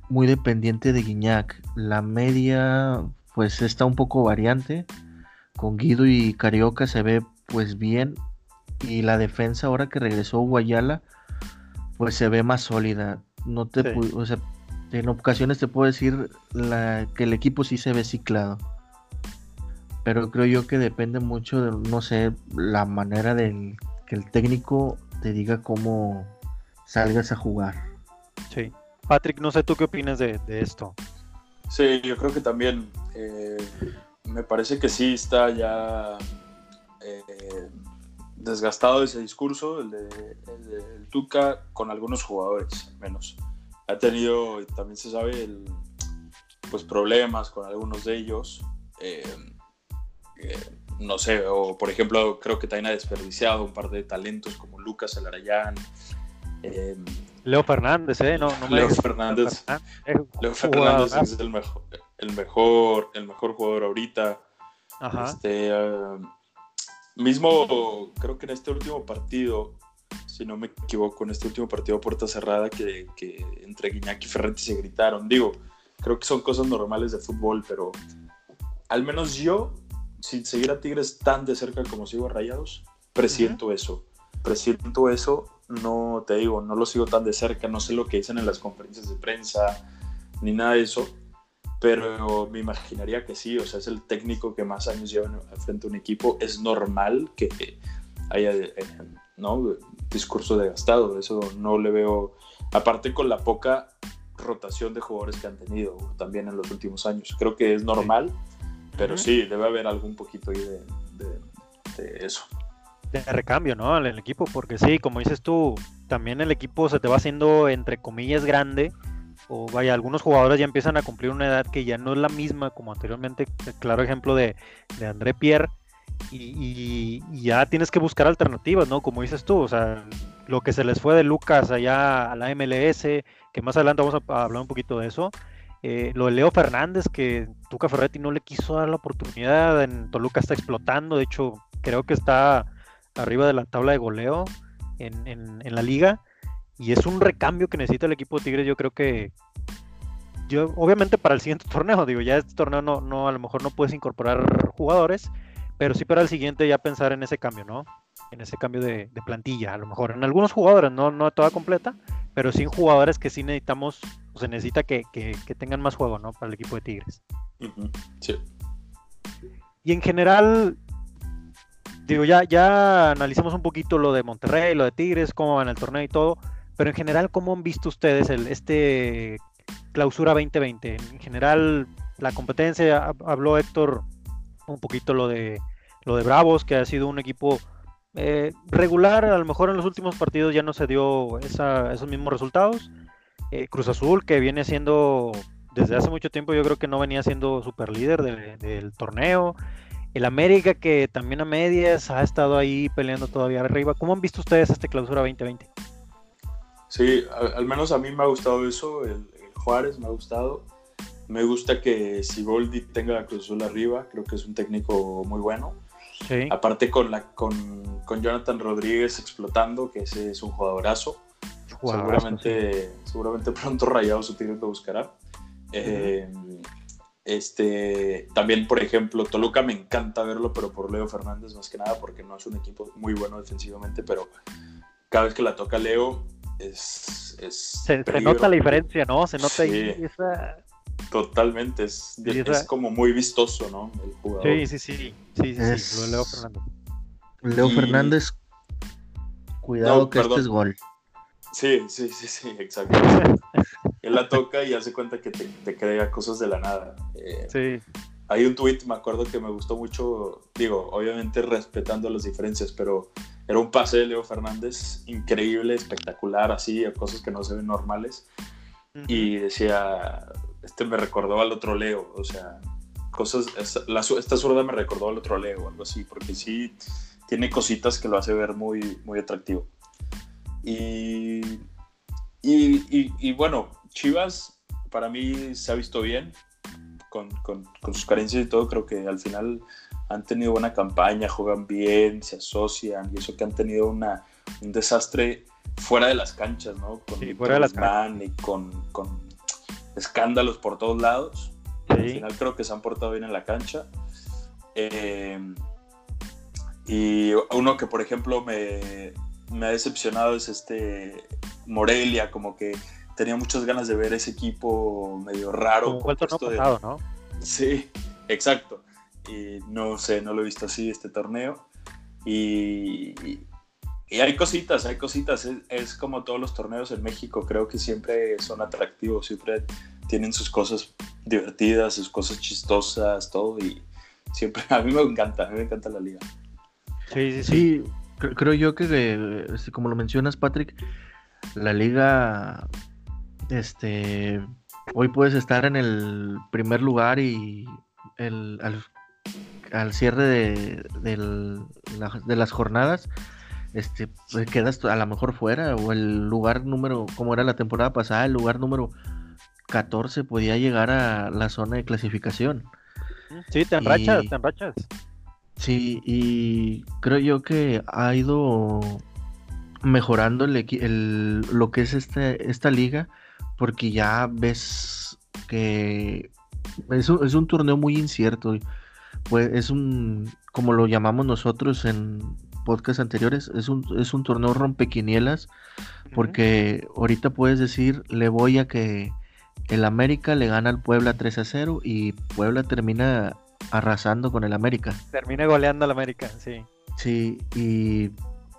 muy dependiente de Guiñac. La media pues está un poco variante. Con Guido y Carioca se ve pues bien. Y la defensa ahora que regresó Guayala pues se ve más sólida. No te, o sea, en ocasiones te puedo decir que el equipo sí se ve ciclado. Pero creo yo que depende mucho de, no sé, la manera del que el técnico te diga cómo salgas a jugar.
Sí. Patrick, no sé tú qué opinas de, esto.
Sí, yo creo que también eh, me parece que sí está ya eh, desgastado ese discurso, el de, el Tuca, con algunos jugadores, al menos. Ha tenido, también se sabe, pues problemas con algunos de ellos. Eh, no sé, o por ejemplo, creo que también ha desperdiciado un par de talentos como Lucas Alarayán.
Leo Fernández, ¿eh? No, no
Leo Fernández. Leo Fernández es el mejor, el mejor, el mejor jugador ahorita. Este, ah, mismo, creo que en este último partido, si no me equivoco, en este último partido a puerta cerrada, que, que entre Guiñac y Ferretti se gritaron. Digo, creo que son cosas normales de fútbol, pero al menos yo, sin seguir a Tigres tan de cerca como sigo a Rayados, presiento eso. Presiento eso no te digo, no lo sigo tan de cerca, no sé lo que dicen en las conferencias de prensa, ni nada de eso, pero me imaginaría que sí, o sea, es el técnico que más años lleva frente de un equipo, es normal que haya, ¿no? Discurso de gastado, eso no le veo, aparte con la poca rotación de jugadores que han tenido también en los últimos años, creo que es normal, pero sí, debe haber algún poquito ahí de eso.
De recambio, ¿no? En el equipo, porque sí, como dices tú, también el equipo se te va haciendo entre comillas grande, o vaya, algunos jugadores ya empiezan a cumplir una edad que ya no es la misma como anteriormente, el claro ejemplo de, de André Pierre, y, ya tienes que buscar alternativas, ¿no? Como dices tú, o sea, lo que se les fue de Lucas allá a la MLS, que más adelante vamos a, hablar un poquito de eso. Eh, lo de Leo Fernández, que Tuca Ferretti no le quiso dar la oportunidad, en Toluca está explotando, de hecho creo que está arriba de la tabla de goleo en, la liga. Y es un recambio que necesita el equipo de Tigres. Yo creo que. Yo, obviamente, para el siguiente *laughs* torneo, digo, ya este torneo no, no, a lo mejor no puedes incorporar jugadores, pero sí para el siguiente ya pensar en ese cambio, ¿no? En ese cambio de, plantilla, a lo mejor. En algunos jugadores, no, no toda completa, pero sí en jugadores que sí necesitamos, o se necesita que, tengan más juego, ¿no? Para el equipo de Tigres.
Sí.
Y en general, digo, ya, ya analizamos un poquito lo de Monterrey, lo de Tigres, cómo van el torneo y todo, pero en general, ¿cómo han visto ustedes el, este clausura 2020? En general, la competencia, habló Héctor un poquito lo de, lo de Bravos, que ha sido un equipo eh, regular, a lo mejor en los últimos partidos ya no se dio esos mismos resultados. Eh, Cruz Azul, que viene siendo desde hace mucho tiempo, yo creo que no venía siendo super líder del torneo. El América, que también a medias ha estado ahí peleando todavía arriba. ¿Cómo han visto ustedes esta clausura 2020?
Sí, al, menos a mí me ha gustado eso. El, Juárez me ha gustado. Me gusta que Siboldi tenga la Cruz Azul arriba. Creo que es un técnico muy bueno. Sí. Aparte con, la, con, con, Jonathan Rodríguez explotando, que ese es un jugadorazo. seguramente, seguramente pronto Rayados su que buscará. eh, este, también, por ejemplo, Toluca me encanta verlo, pero por Leo Fernández más que nada, porque no es un equipo muy bueno defensivamente, pero cada vez que la toca Leo es...
se, nota la diferencia, ¿no? Se nota ahí esa...
Totalmente, es, como muy vistoso, ¿no? El jugador.
Sí, sí, sí, sí, sí, sí, Leo Fernández.
Leo Fernández, cuidado que este es gol.
Sí, sí, sí, sí, exacto. *laughs* Él la toca y hace cuenta que te, crea cosas de la nada. Eh, sí. Hay un tweet, me acuerdo que me gustó mucho, digo, obviamente respetando las diferencias, pero era un pase de Leo Fernández increíble, espectacular, así, cosas que no se ven normales. Y decía, este me recordó al otro Leo, o sea, cosas, esta zurda me recordó al otro Leo, algo así, porque sí tiene cositas que lo hace ver muy, muy atractivo. Y, y, bueno, Chivas para mí se ha visto bien, con, con, sus carencias y todo, creo que al final han tenido buena campaña, juegan bien, se asocian, y eso que han tenido una, un desastre fuera de las canchas, ¿no?
Con fuera de las
canchas. Y con, con, escándalos por todos lados. Al final creo que se han portado bien en la cancha. Eh, y uno que, por ejemplo, me, me ha decepcionado es este Morelia, como que tenía muchas ganas de ver ese equipo medio raro.
Como torneo ¿no?
Sí, exacto. Y no sé, no lo he visto así este torneo. Y, y hay cositas, hay cositas. Es, como todos los torneos en México, creo que siempre son atractivos, siempre tienen sus cosas divertidas, sus cosas chistosas, todo. Y siempre, *laughs* a mí me encanta, a mí me encanta la liga.
Sí, sí, sí. creo yo que, este, como lo mencionas, Patrick, la liga, este, hoy puedes estar en el primer lugar y el, al, cierre de, de las jornadas este, pues quedas a lo mejor fuera, o el lugar número, como era la temporada pasada, el lugar número 14 podía llegar a la zona de clasificación.
Sí, te enrachas, te enrachas.
Sí, y creo yo que ha ido mejorando el, el, lo que es este, esta liga, porque ya ves que es un, es un torneo muy incierto. Pues es un, como lo llamamos nosotros en, podcasts anteriores, es un, es un torneo rompequinielas, porque ahorita puedes decir, le voy a que el América le gana al Puebla 3 a 0 y Puebla termina arrasando con el América.
Termina goleando al América, sí.
Sí, y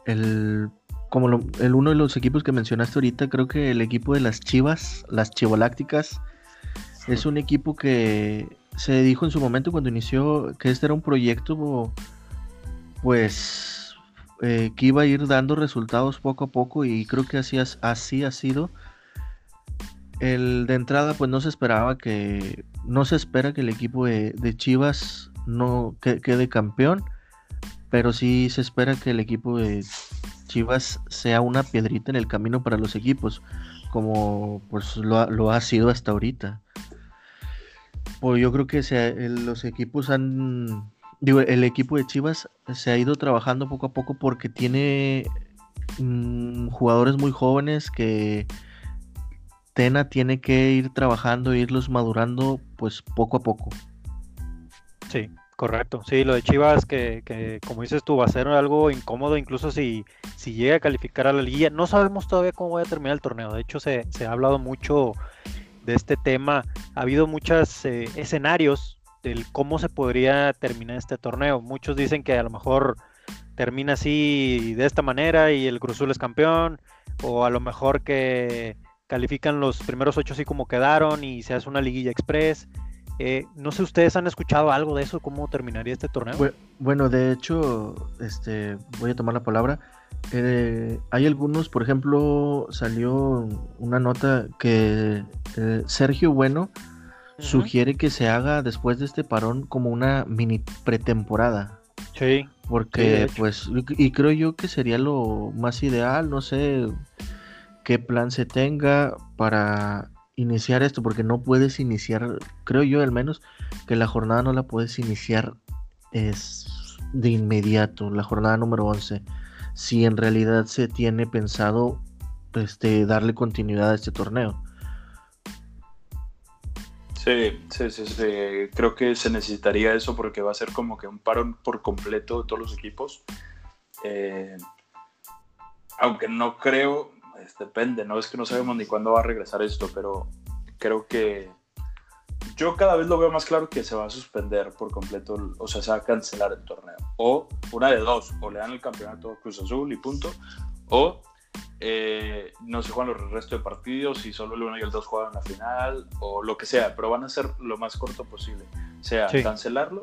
el como el uno de los equipos que mencionaste ahorita, creo que el equipo de las Chivas, las Chivolácticas, es un equipo que se dijo en su momento cuando inició que este era un proyecto pues eh, que iba a ir dando resultados poco a poco y creo que así, así ha sido. El de entrada pues no se esperaba que, no se espera que el equipo de, Chivas no quede campeón, pero sí se espera que el equipo de Chivas sea una piedrita en el camino para los equipos, como pues lo, lo ha sido hasta ahorita. Pues yo creo que los equipos han digo, el equipo de Chivas se ha ido trabajando poco a poco porque tiene mm, jugadores muy jóvenes que Tena tiene que ir trabajando, e irlos madurando pues poco a poco.
Sí, correcto. Sí, lo de Chivas que, que, como dices tú va a ser algo incómodo incluso si, si llega a calificar a la liga. No sabemos todavía cómo va a terminar el torneo. De hecho se, ha hablado mucho de este tema. Ha habido muchos eh, escenarios el cómo se podría terminar este torneo. Muchos dicen que a lo mejor termina así de esta manera y el Cruzul es campeón, o a lo mejor que califican los primeros ocho así como quedaron y se hace una liguilla express. Eh, no sé, ¿ustedes han escuchado algo de eso? ¿Cómo terminaría este torneo?
Bueno, de hecho, este, voy a tomar la palabra. Eh, hay algunos, por ejemplo, salió una nota que eh, Sergio Bueno sugiere que se haga después de este parón como una mini pretemporada.
Sí.
Porque, pues, y creo yo que sería lo más ideal, no sé qué plan se tenga para iniciar esto, porque no puedes iniciar, creo yo al menos, que la jornada no la puedes iniciar es de inmediato, la jornada número 11, si en realidad se tiene pensado este, darle continuidad a este torneo.
Sí, sí, sí, sí, creo que se necesitaría eso porque va a ser como que un paro por completo de todos los equipos. Eh, aunque no creo, depende, no es que no sabemos ni cuándo va a regresar esto, pero creo que yo cada vez lo veo más claro que se va a suspender por completo, o sea, se va a cancelar el torneo. O una de dos, o le dan el campeonato a Cruz Azul y punto, o eh, no se juegan los restos de partidos y solo el 1 y el 2 juegan la final o lo que sea, pero van a ser lo más corto posible. Sea cancelarlo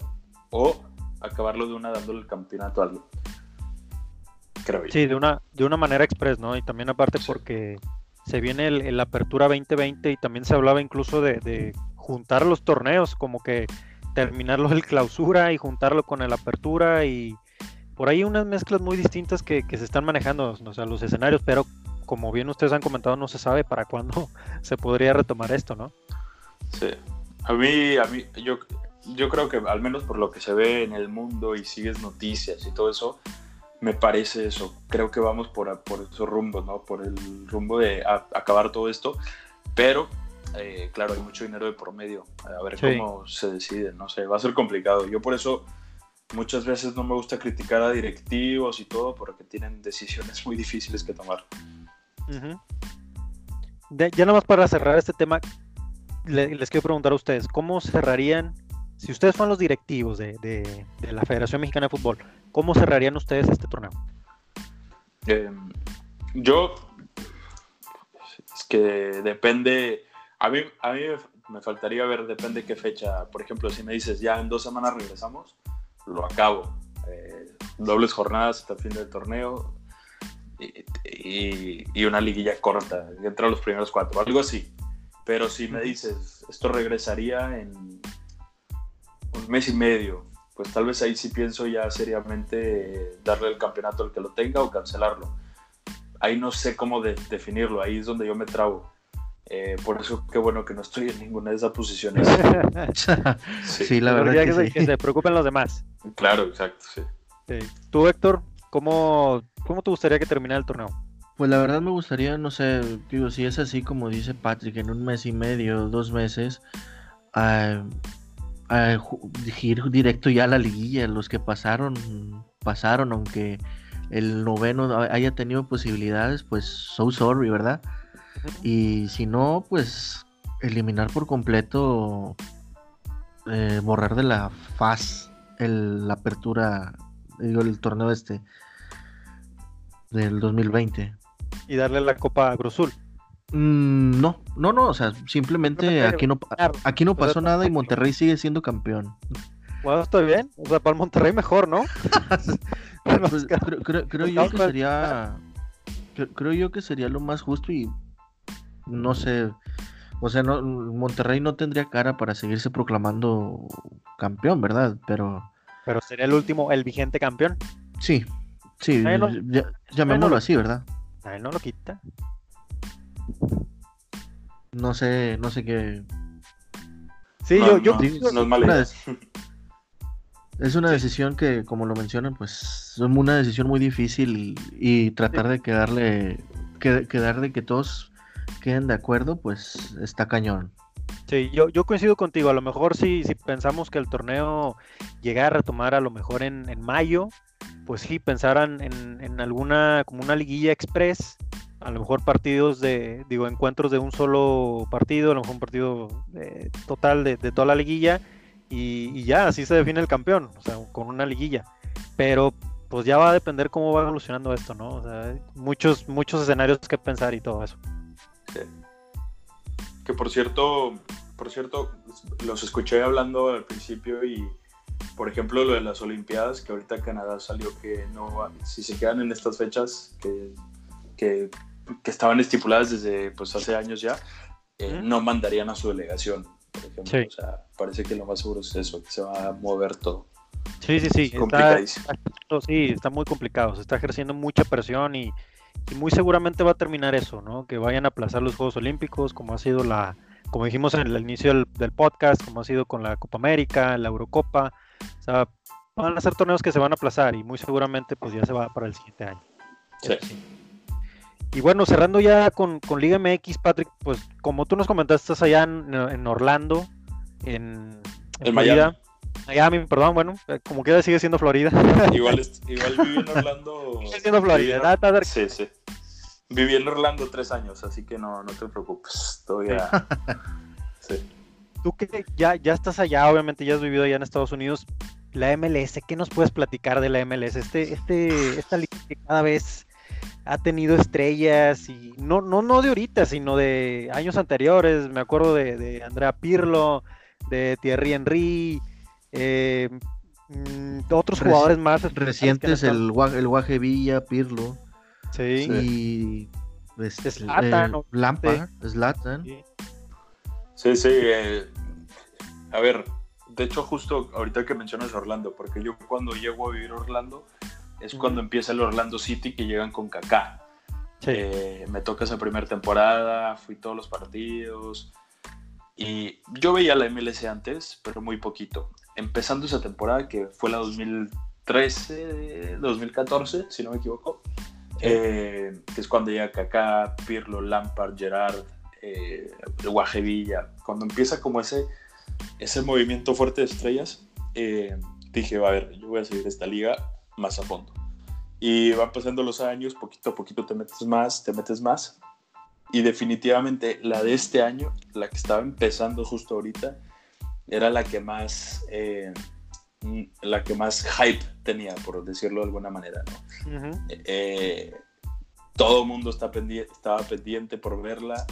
o acabarlo de una dándole el campeonato a alguien.
Creo Sí, de una, de una manera express, ¿no? Y también aparte porque se viene el, Apertura 2020 y también se hablaba incluso de, juntar los torneos, como que terminarlo el clausura y juntarlo con el Apertura y por ahí unas mezclas muy distintas que, se están manejando, o sea, los escenarios, pero como bien ustedes han comentado, no se sabe para cuándo *laughs* se podría retomar esto, ¿no?
Sí. A mí, a mí, yo, yo creo que al menos por lo que se ve en el mundo y sigues noticias y todo eso, me parece eso. Creo que vamos por, por esos rumbos, ¿no? Por el rumbo de acabar todo esto. Pero, eh, claro, hay mucho dinero de promedio. A ver cómo se decide, no sé, va a ser complicado. Yo por eso muchas veces no me gusta criticar a directivos y todo porque tienen decisiones muy difíciles que tomar.
ya nada más para cerrar este tema, les quiero preguntar a ustedes, ¿cómo cerrarían, si ustedes fueran los directivos de, la Federación Mexicana de Fútbol, ¿cómo cerrarían ustedes este torneo?
Em, yo, es que depende, a mí, a mí me faltaría ver, depende qué fecha, por ejemplo, si me dices ya en dos semanas regresamos, lo acabo. Eh, dobles jornadas hasta el fin del torneo y, y, una liguilla corta, entre los primeros cuatro, algo así. Pero si me dices, esto regresaría en un mes y medio, pues tal vez ahí sí pienso ya seriamente darle el campeonato al que lo tenga o cancelarlo. Ahí no sé cómo definirlo, ahí es donde yo me trago. Eh, por eso qué bueno que no estoy en ninguna de esas posiciones. *laughs*
sí. la verdad
que, que, se, preocupen los demás.
Claro, exacto, sí.
Tú, Héctor, ¿cómo, ¿cómo te gustaría que terminara el torneo?
Pues la verdad me gustaría, no sé, digo, si es así como dice Patrick, en un mes y medio, dos meses, a, ir directo ya a la liguilla. Los que pasaron, pasaron, aunque el noveno haya tenido posibilidades, pues so sorry, ¿verdad? Y si no, pues eliminar por completo, eh, borrar de la faz el, la apertura, digo, el torneo este del 2020
y darle la copa a Cruzul.
Mm, no, no, no, o sea, simplemente aquí no, aquí no pasó nada y Monterrey sigue siendo campeón.
Bueno, estoy bien, o sea, para el Monterrey mejor, ¿no? *laughs*
Pues, creo, yo que sería, creo, yo que sería lo más justo y no sé, o sea, no, Monterrey no tendría cara para seguirse proclamando campeón, ¿verdad? Pero,
pero sería el último, el vigente campeón.
Sí, sí, llamémoslo así, ¿verdad?
A él no lo quita.
No sé, no sé qué.
Sí, yo, yo
es una decisión que, como lo mencionan, pues es una decisión muy difícil y, tratar de quedarle, que, quedar de que todos queden de acuerdo, pues está cañón.
Sí, yo, yo coincido contigo. A lo mejor si, si pensamos que el torneo llegara a retomar a lo mejor en, en mayo, pues sí, pensaran en, alguna, como una liguilla express, a lo mejor partidos de, digo, encuentros de un solo partido, a lo mejor un partido eh, total de, toda la liguilla, y, ya, así se define el campeón, o sea, con una liguilla. Pero pues ya va a depender cómo va evolucionando esto, ¿no? O sea, muchos, muchos escenarios que pensar y todo eso.
Que por cierto, por cierto, los escuché hablando al principio y por ejemplo, lo de las Olimpiadas, que ahorita Canadá salió que no, si se quedan en estas fechas que, que, estaban estipuladas desde pues, hace años ya, eh, no mandarían a su delegación, por ejemplo. O sea, parece que lo más seguro es eso, que se va a mover todo.
Sí, sí, sí. Está, sí, está muy complicado. Se está ejerciendo mucha presión y, y, muy seguramente va a terminar eso, ¿no? Que vayan a aplazar los Juegos Olímpicos, como ha sido la, como dijimos en el inicio del, del podcast, como ha sido con la Copa América, la Eurocopa. O sea, van a ser torneos que se van a aplazar y muy seguramente pues ya se va para el siguiente año.
Sí.
Y bueno, cerrando ya con, Liga MX, Patrick, pues como tú nos comentaste, estás allá en, Orlando, en,
en Miami.
Miami, perdón, bueno, eh, como queda sigue siendo Florida. *laughs*
Igual, igual viví en Orlando.
Sigue siendo Florida,
Sí, sí. Viví en Orlando tres años, así que no, no te preocupes. Todavía. *laughs* sí
tú que ya, ya estás allá, obviamente ya has vivido allá en Estados Unidos, la MLS, ¿qué nos puedes platicar de la MLS? Este, este, esta liga que cada vez ha tenido estrellas y no, no, no de ahorita, sino de años anteriores. Me acuerdo de, Andrea Pirlo, de Thierry Henry, eh, mm, otros jugadores más
recientes, el, el Guaje Villa, Pirlo.
Sí.
Y
este, Zlatan,
Lampa, Zlatan.
Sí, sí. Eh, a ver, de hecho, justo ahorita que mencionas Orlando, porque yo cuando llego a vivir Orlando es cuando empieza el Orlando City que llegan con Kaká. Eh, me toca esa primera temporada, fui todos los partidos y yo veía la MLS antes, pero muy poquito. Empezando esa temporada que fue la 2013, 2014, si no me equivoco, eh, que es cuando llega Kaká, Pirlo, Lampard, Gerard, eh, Guajevilla, cuando empieza como ese, ese movimiento fuerte de estrellas, eh, dije, a ver, yo voy a seguir esta liga más a fondo. Y van pasando los años, poquito a poquito te metes más, te metes más. y definitivamente la de este año, la que estaba empezando justo ahorita, era la que más, eh, la que más hype tenía, por decirlo de alguna manera. ¿no? Eh, todo el mundo está pendiente, estaba pendiente por verla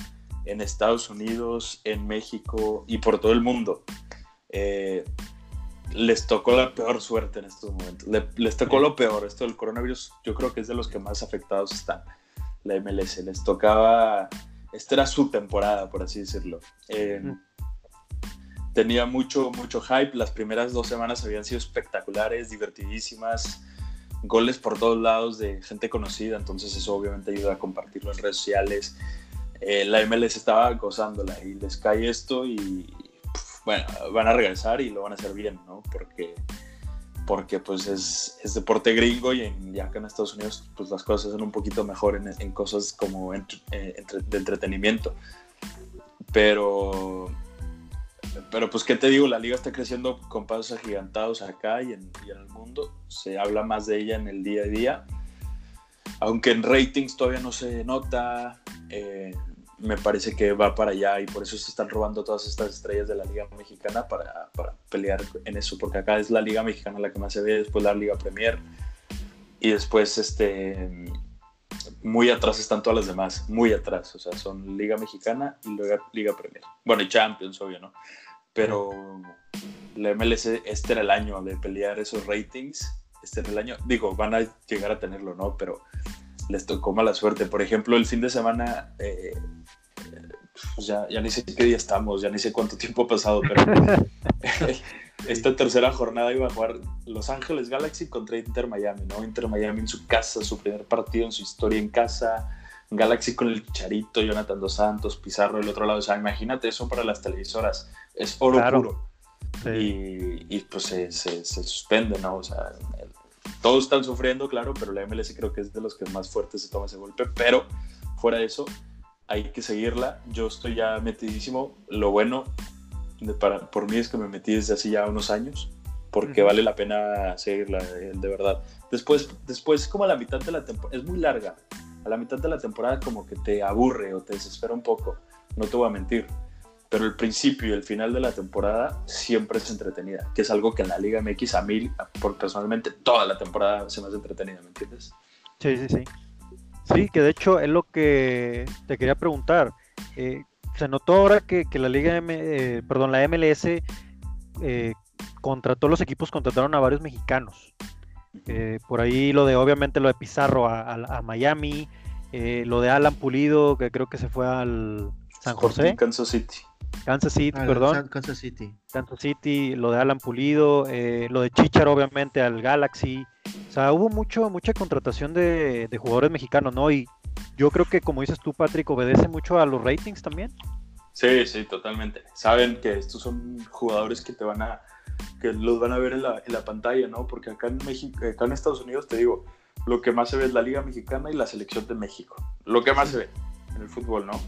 en Estados Unidos, en México y por todo el mundo. Eh, les tocó la peor suerte en estos momentos. les tocó lo peor. Esto del coronavirus, yo creo que es de los que más afectados están. La MLS les tocaba. Esta era su temporada, por así decirlo. Eh, tenía mucho, mucho hype. Las primeras dos semanas habían sido espectaculares, divertidísimas. Goles por todos lados de gente conocida, entonces eso obviamente ayuda a compartirlo en redes sociales. Eh, la MLS estaba gozándola y les cae esto y, bueno, van a regresar y lo van a hacer bien, ¿no? Porque, porque pues es, es deporte gringo y en, ya que en Estados Unidos pues las cosas son un poquito mejor en, en cosas como eh, de entretenimiento. Pero, pero pues qué te digo, la liga está creciendo con pasos agigantados acá y en, el mundo. Se habla más de ella en el día a día. Aunque en ratings todavía no se nota. Eh, me parece que va para allá y por eso se están robando todas estas estrellas de la Liga Mexicana para, para, pelear en eso, porque acá es la Liga Mexicana la que más se ve, después la Liga Premier y después este muy atrás están todas las demás, muy atrás, o sea, son Liga Mexicana y luego Liga Premier. Bueno, y Champions, obvio, ¿no? Pero la MLS, este era el año de pelear esos ratings, este era el año, digo, van a llegar a tenerlo, ¿no? Pero les tocó mala suerte. Por ejemplo, el fin de semana, eh, pues ya, ya, ni sé qué día estamos, ya ni sé cuánto tiempo ha pasado, pero *laughs* *laughs* esta tercera jornada iba a jugar Los Ángeles Galaxy contra Inter Miami, ¿no? Inter Miami en su casa, su primer partido en su historia en casa. Galaxy con el Charito, Jonathan Dos Santos, Pizarro del otro lado. O sea, imagínate eso para las televisoras. Es oro puro. Y, y, pues se, se, se, suspende, ¿no? O sea, todos están sufriendo, claro, pero la MLS creo que es de los que más fuertes se toma ese golpe. Pero fuera de eso, hay que seguirla. Yo estoy ya metidísimo. Lo bueno de, para, por mí es que me metí desde hace ya unos años, porque uh -huh. vale la pena seguirla, de verdad. Después, después como a la mitad de la temporada, es muy larga. A la mitad de la temporada como que te aburre o te desespera un poco. No te voy a mentir pero el principio y el final de la temporada siempre es entretenida, que es algo que en la Liga MX a mí, por personalmente, toda la temporada se me hace entretenida, ¿me entiendes?
Sí, sí, sí. Sí, que de hecho es lo que te quería preguntar. Eh, se notó ahora que, que la Liga, M, eh, perdón, la MLS eh, contrató los equipos, contrataron a varios mexicanos. Eh, por ahí lo de, obviamente, lo de Pizarro a, a, a Miami, lo de Alan Pulido, que creo que se fue al San José.
Kansas City.
Kansas City,
Ah,
perdón.
Kansas City.
Kansas City, lo de Alan Pulido, eh, lo de Chichar obviamente al Galaxy. O sea, hubo mucho, mucha contratación de, de, jugadores mexicanos, ¿no? Y yo creo que, como dices tú, Patrick, obedece mucho a los ratings también.
Sí, sí, totalmente. Saben que estos son jugadores que te van a, que los van a ver en la, en la pantalla, ¿no? Porque acá en México, acá en Estados Unidos, te digo, lo que más se ve es la Liga Mexicana y la selección de México. Lo que más se ve en el fútbol, ¿no?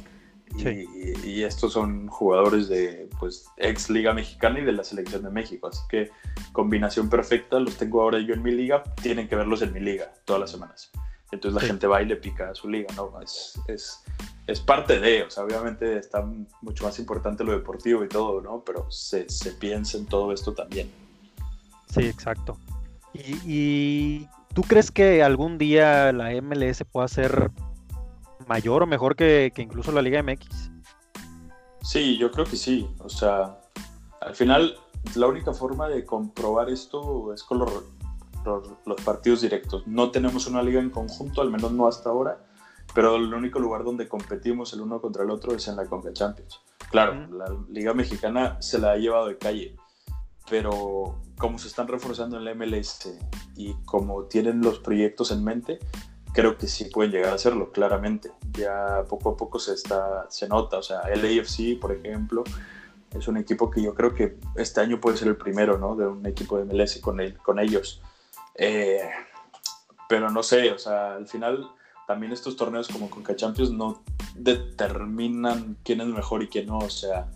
Sí. Y, y, estos son jugadores de pues ex liga mexicana y de la selección de México así que combinación perfecta los tengo ahora yo en mi liga tienen que verlos en mi liga todas las semanas entonces la sí. gente va y le pica a su liga no es, es, es parte de o sea obviamente está mucho más importante lo deportivo y todo no pero se, se piensa en todo esto también
sí exacto y, y tú crees que algún día la MLS pueda ser mayor o mejor que, que, incluso la Liga MX.
Sí, yo creo que sí. O sea, al final la única forma de comprobar esto es con los, los, los, partidos directos. No tenemos una liga en conjunto, al menos no hasta ahora, pero el único lugar donde competimos el uno contra el otro es en la Conca Champions. Claro, mm. la Liga Mexicana se la ha llevado de calle, pero como se están reforzando en la MLS y como tienen los proyectos en mente, creo que sí pueden llegar a hacerlo, claramente. Ya poco a poco se, está, se nota, o sea, el AFC, por ejemplo, es un equipo que yo creo que este año puede ser el primero, ¿no? De un equipo de MLS con, el, con ellos. Eh, pero no sé, o sea, al final también estos torneos como Conca Champions no determinan quién es mejor y quién no, o sea,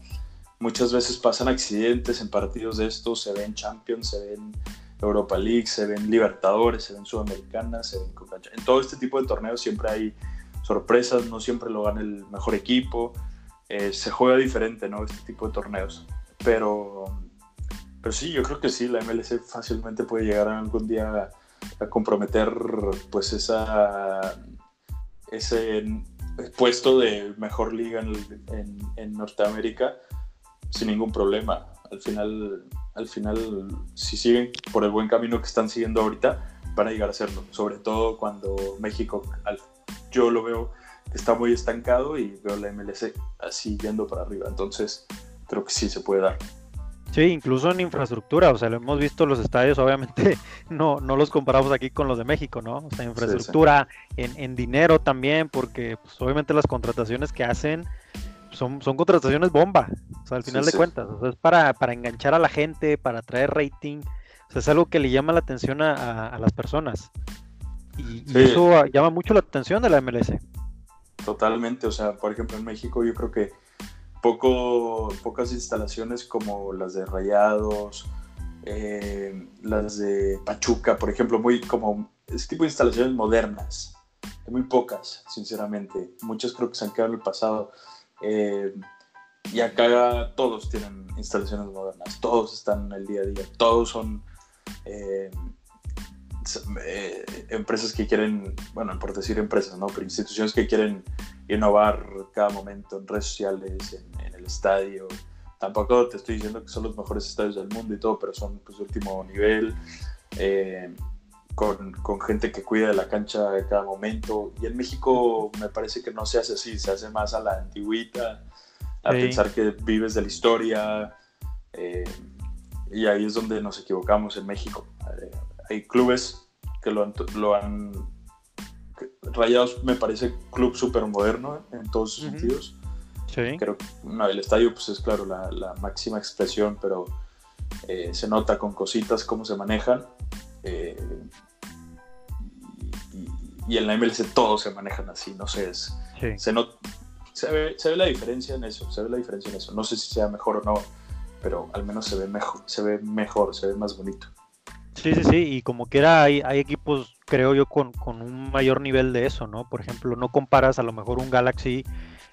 muchas veces pasan accidentes en partidos de estos, se ven Champions, se ven Europa League, se ven Libertadores, se ven Sudamericanas, se ven Coca En todo este tipo de torneos siempre hay sorpresas, no siempre lo gana el mejor equipo, eh, se juega diferente, ¿no? Este tipo de torneos. Pero, pero sí, yo creo que sí, la MLC fácilmente puede llegar algún día a, comprometer pues esa, ese puesto de mejor liga en, en, Norteamérica sin ningún problema. Al final, al final, si siguen por el buen camino que están siguiendo ahorita, van a llegar a hacerlo. Sobre todo cuando México, yo lo veo que está muy estancado y veo la MLC así yendo para arriba. Entonces, creo que sí se puede dar.
Sí, incluso en infraestructura, o sea, lo hemos visto los estadios, obviamente *laughs* no, no los comparamos aquí con los de México, ¿no? O sea, infraestructura, En, en, dinero también, porque pues, obviamente las contrataciones que hacen son, son contrataciones bomba, o sea, al final de cuentas, o sea, es para, para enganchar a la gente, para traer rating, o sea, es algo que le llama la atención a, las personas. Y, eso llama mucho la atención de la MLS.
Totalmente, o sea, por ejemplo en México yo creo que poco, pocas instalaciones como las de Rayados, eh, las de Pachuca, por ejemplo, muy como ese tipo de instalaciones modernas, muy pocas, sinceramente. Muchas creo que se han quedado en el pasado. Eh, y acá todos tienen instalaciones modernas, todos están en el día a día, todos son eh, eh, empresas que quieren, bueno, por decir empresas, ¿no? Pero instituciones que quieren innovar cada momento en redes sociales, en, el estadio. Tampoco te estoy diciendo que son los mejores estadios del mundo y todo, pero son pues último nivel, eh, con, con, gente que cuida de la cancha de cada momento. Y en México me parece que no se hace así, se hace más a la antigüita, a pensar que vives de la historia. Eh, y ahí es donde nos equivocamos en México. Eh, hay clubes que lo han, lo han Rayados me parece club súper moderno en todos sus sentidos. Sí. Creo que el estadio pues es claro la, la máxima expresión, pero eh, se nota con cositas cómo se manejan. Eh, y, en la MLC todos se manejan así, no sé, es, se, no, se, ve, se ve la diferencia en eso, se ve la diferencia en eso. No sé si sea mejor o no, pero al menos se ve mejor, se ve mejor, se ve más bonito.
Sí, sí, sí, y como quiera hay, hay equipos, creo yo, con, un mayor nivel de eso, ¿no? Por ejemplo, no comparas a lo mejor un Galaxy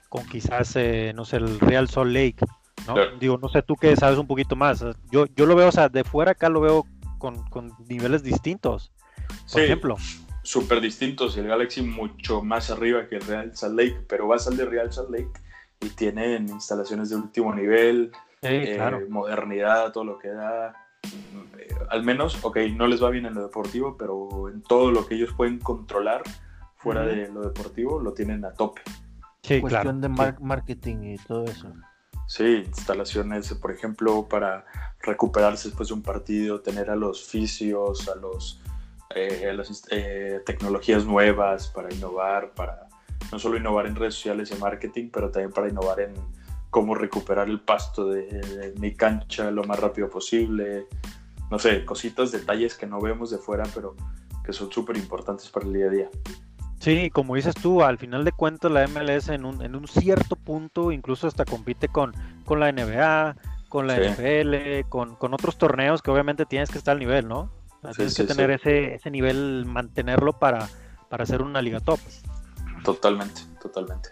con quizás, eh, no sé, el Real Salt Lake, ¿no? Digo, no sé, tú que sabes un poquito más. Yo, yo lo veo, o sea, de fuera acá lo veo con, niveles distintos, por ejemplo.
Súper distintos, el Galaxy mucho más arriba que el Real Salt Lake, pero vas al de Real Salt Lake y tienen instalaciones de último nivel, eh, modernidad, todo lo que da. Eh, al menos, ok, no les va bien en lo deportivo, pero en todo lo que ellos pueden controlar fuera de lo deportivo lo tienen a tope.
Sí, Cuestión de marketing y todo eso.
Sí, instalaciones, por ejemplo, para recuperarse después de un partido, tener a los fisios, a los eh, las tecnologías nuevas para innovar, para no solo innovar en redes sociales y marketing, pero también para innovar en cómo recuperar el pasto de, mi cancha lo más rápido posible. No sé, cositas, detalles que no vemos de fuera, pero que son súper importantes para el día a día.
Sí, como dices tú, al final de cuentas la MLS en un, en un cierto punto incluso hasta compite con, con la NBA, con la NFL, con, con, otros torneos que obviamente tienes que estar al nivel, ¿no? tienes que tener ese, ese nivel, mantenerlo para, para ser una liga top.
Totalmente, totalmente.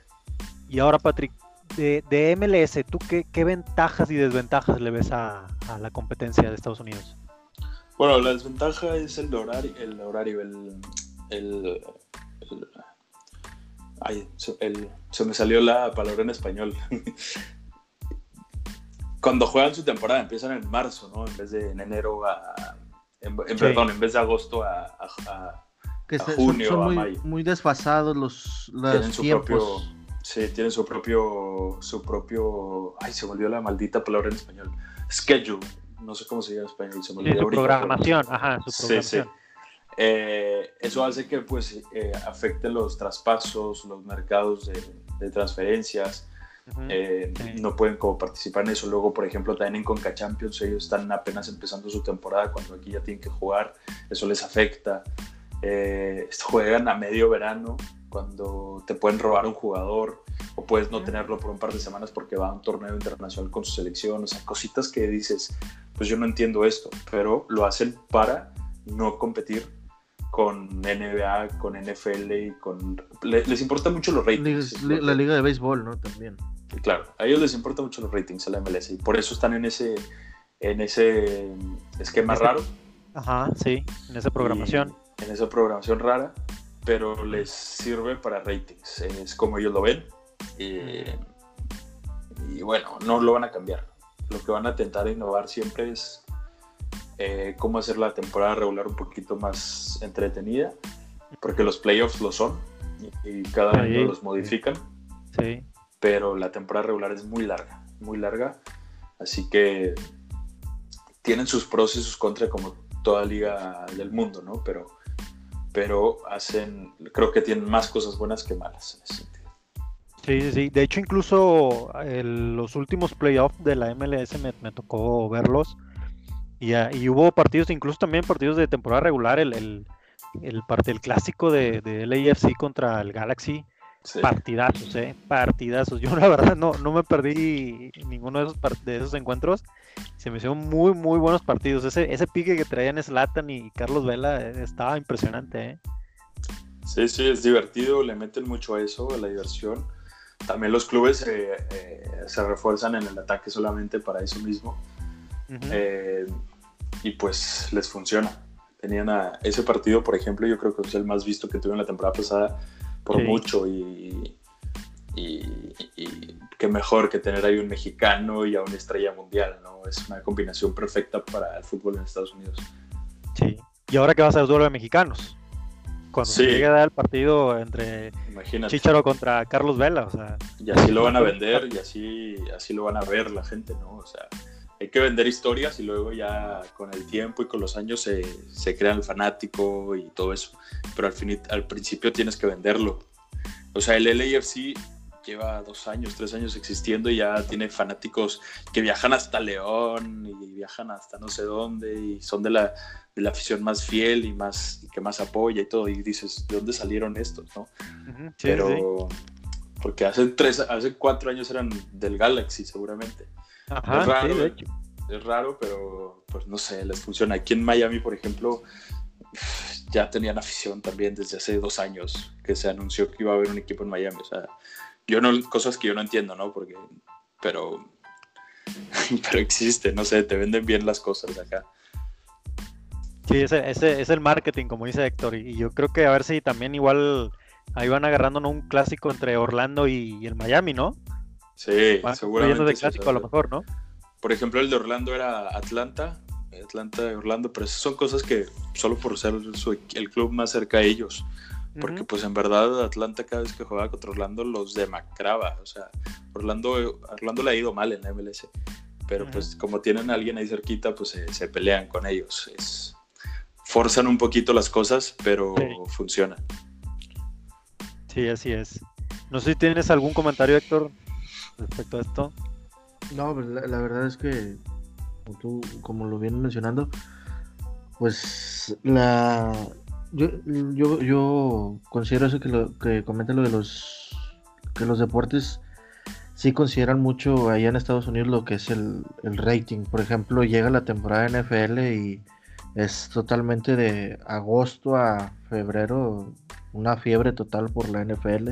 Y ahora, Patrick, de, MLS, ¿tú qué, ventajas y desventajas le ves a, la competencia de Estados Unidos?
Bueno, la desventaja es el horario, el horario, el, ay, se me salió la palabra en español. *laughs* Cuando juegan su temporada empiezan en marzo, ¿no? En vez de en enero a, en, perdón, en vez de agosto a, junio
son,
muy,
a mayo. Muy desfasados los, los tiempos.
Sí, tienen su propio, su propio, ay, se volvió la maldita palabra en español, schedule, no sé cómo se llama en español, se
me su programación, ajá, su programación. Sí, sí.
Eh, eso hace que pues eh, afecte los traspasos, los mercados de, transferencias, eh, no pueden como participar en eso. Luego, por ejemplo, también en Conca Champions, ellos están apenas empezando su temporada cuando aquí ya tienen que jugar, eso les afecta. *laughs* juegan a medio verano, cuando te pueden robar un jugador o puedes no tenerlo por un par de semanas porque va a un torneo internacional con su selección, o sea, cositas que dices, pues yo no entiendo esto, pero lo hacen para no competir con NBA, con NFL y con... les importa mucho los ratings.
la liga de béisbol, ¿no? También.
Claro, a ellos les importa mucho los ratings a la MLS y por eso están en ese, en ese esquema raro.
Ajá, sí, en esa programación.
en esa programación rara, pero les sirve para ratings, es como ellos lo ven. y bueno, no lo van a cambiar. Lo que van a intentar innovar siempre es eh, cómo hacer la temporada regular un poquito más entretenida, porque los playoffs lo son y, cada año los modifican.
Sí.
Pero la temporada regular es muy larga, muy larga. Así que tienen sus pros y sus contras como toda liga del mundo, ¿no? Pero, pero hacen, creo que tienen más cosas buenas que malas en ese sentido.
Sí, sí, sí. De hecho, incluso los últimos playoffs de la MLS me, tocó verlos y, hubo partidos, incluso también partidos de temporada regular, el, el clásico de, de LAFC contra el Galaxy. Partidazos, eh, partidazos. Yo la verdad no, no me perdí ninguno de esos, de esos encuentros. Se me hicieron muy, muy buenos partidos. Ese, ese pique que traían Slatan y Carlos Vela eh, estaba impresionante. Eh.
Sí, sí, es divertido, le meten mucho a eso, a la diversión. También los clubes eh, se refuerzan en el ataque solamente para eso mismo y pues les funciona. Tenían a ese partido, por ejemplo, yo creo que es el más visto que tuve en la temporada pasada por mucho y, y, qué mejor que tener ahí un mexicano y a una estrella mundial, ¿no? Es una combinación perfecta para el fútbol en Estados Unidos.
Sí. ¿Y ahora qué va a ser el duelo de mexicanos? Cuando se llegue a dar el partido entre Chicharo contra Carlos Vela, o sea...
Y así lo van a vender y así, así lo van a ver la gente, ¿no? O sea, hay que vender historias y luego ya con el tiempo y con los años se, se crea el fanático y todo eso. Pero al, fin, al principio tienes que venderlo. O sea, el LAFC lleva dos años, tres años existiendo y ya tiene fanáticos que viajan hasta León y viajan hasta no sé dónde y son de la, de la afición más fiel y más que más apoya y todo. Y dices, ¿de dónde salieron estos? ¿no? Pero porque hace tres, hace cuatro años eran del Galaxy seguramente es raro, es raro, pero pues no sé, les funciona. Aquí en Miami, por ejemplo, ya tenían afición también desde hace dos años que se anunció que iba a haber un equipo en Miami. O sea, yo no, cosas que yo no entiendo, ¿no? Porque, pero, *laughs* pero existe, no sé, te venden bien las cosas de acá.
Sí, ese, ese es el marketing, como dice Héctor, y yo creo que a ver si también igual ahí van agarrando un clásico entre Orlando y el Miami, ¿no?
Sí, seguramente.
de clásico a lo mejor, ¿no?
Por ejemplo, el de Orlando era Atlanta, Atlanta de Orlando, pero son cosas que solo por ser el club más cerca a ellos. Porque pues en verdad Atlanta cada vez que jugaba contra Orlando los demacraba. O sea, Orlando, Orlando le ha ido mal en la MLS. Pero pues como tienen a alguien ahí cerquita, pues se, pelean con ellos. Es, forzan un poquito las cosas, pero funciona.
Sí, así es. No sé si tienes algún comentario, Héctor, respecto a esto?
No, pues, la, verdad es que, como tú, como lo vienes mencionando, pues la yo, yo, yo considero eso que lo que comenta lo de los que los deportes sí consideran mucho allá en Estados Unidos lo que es el, el rating. Por ejemplo, llega la temporada NFL y es totalmente de agosto a febrero una fiebre total por la NFL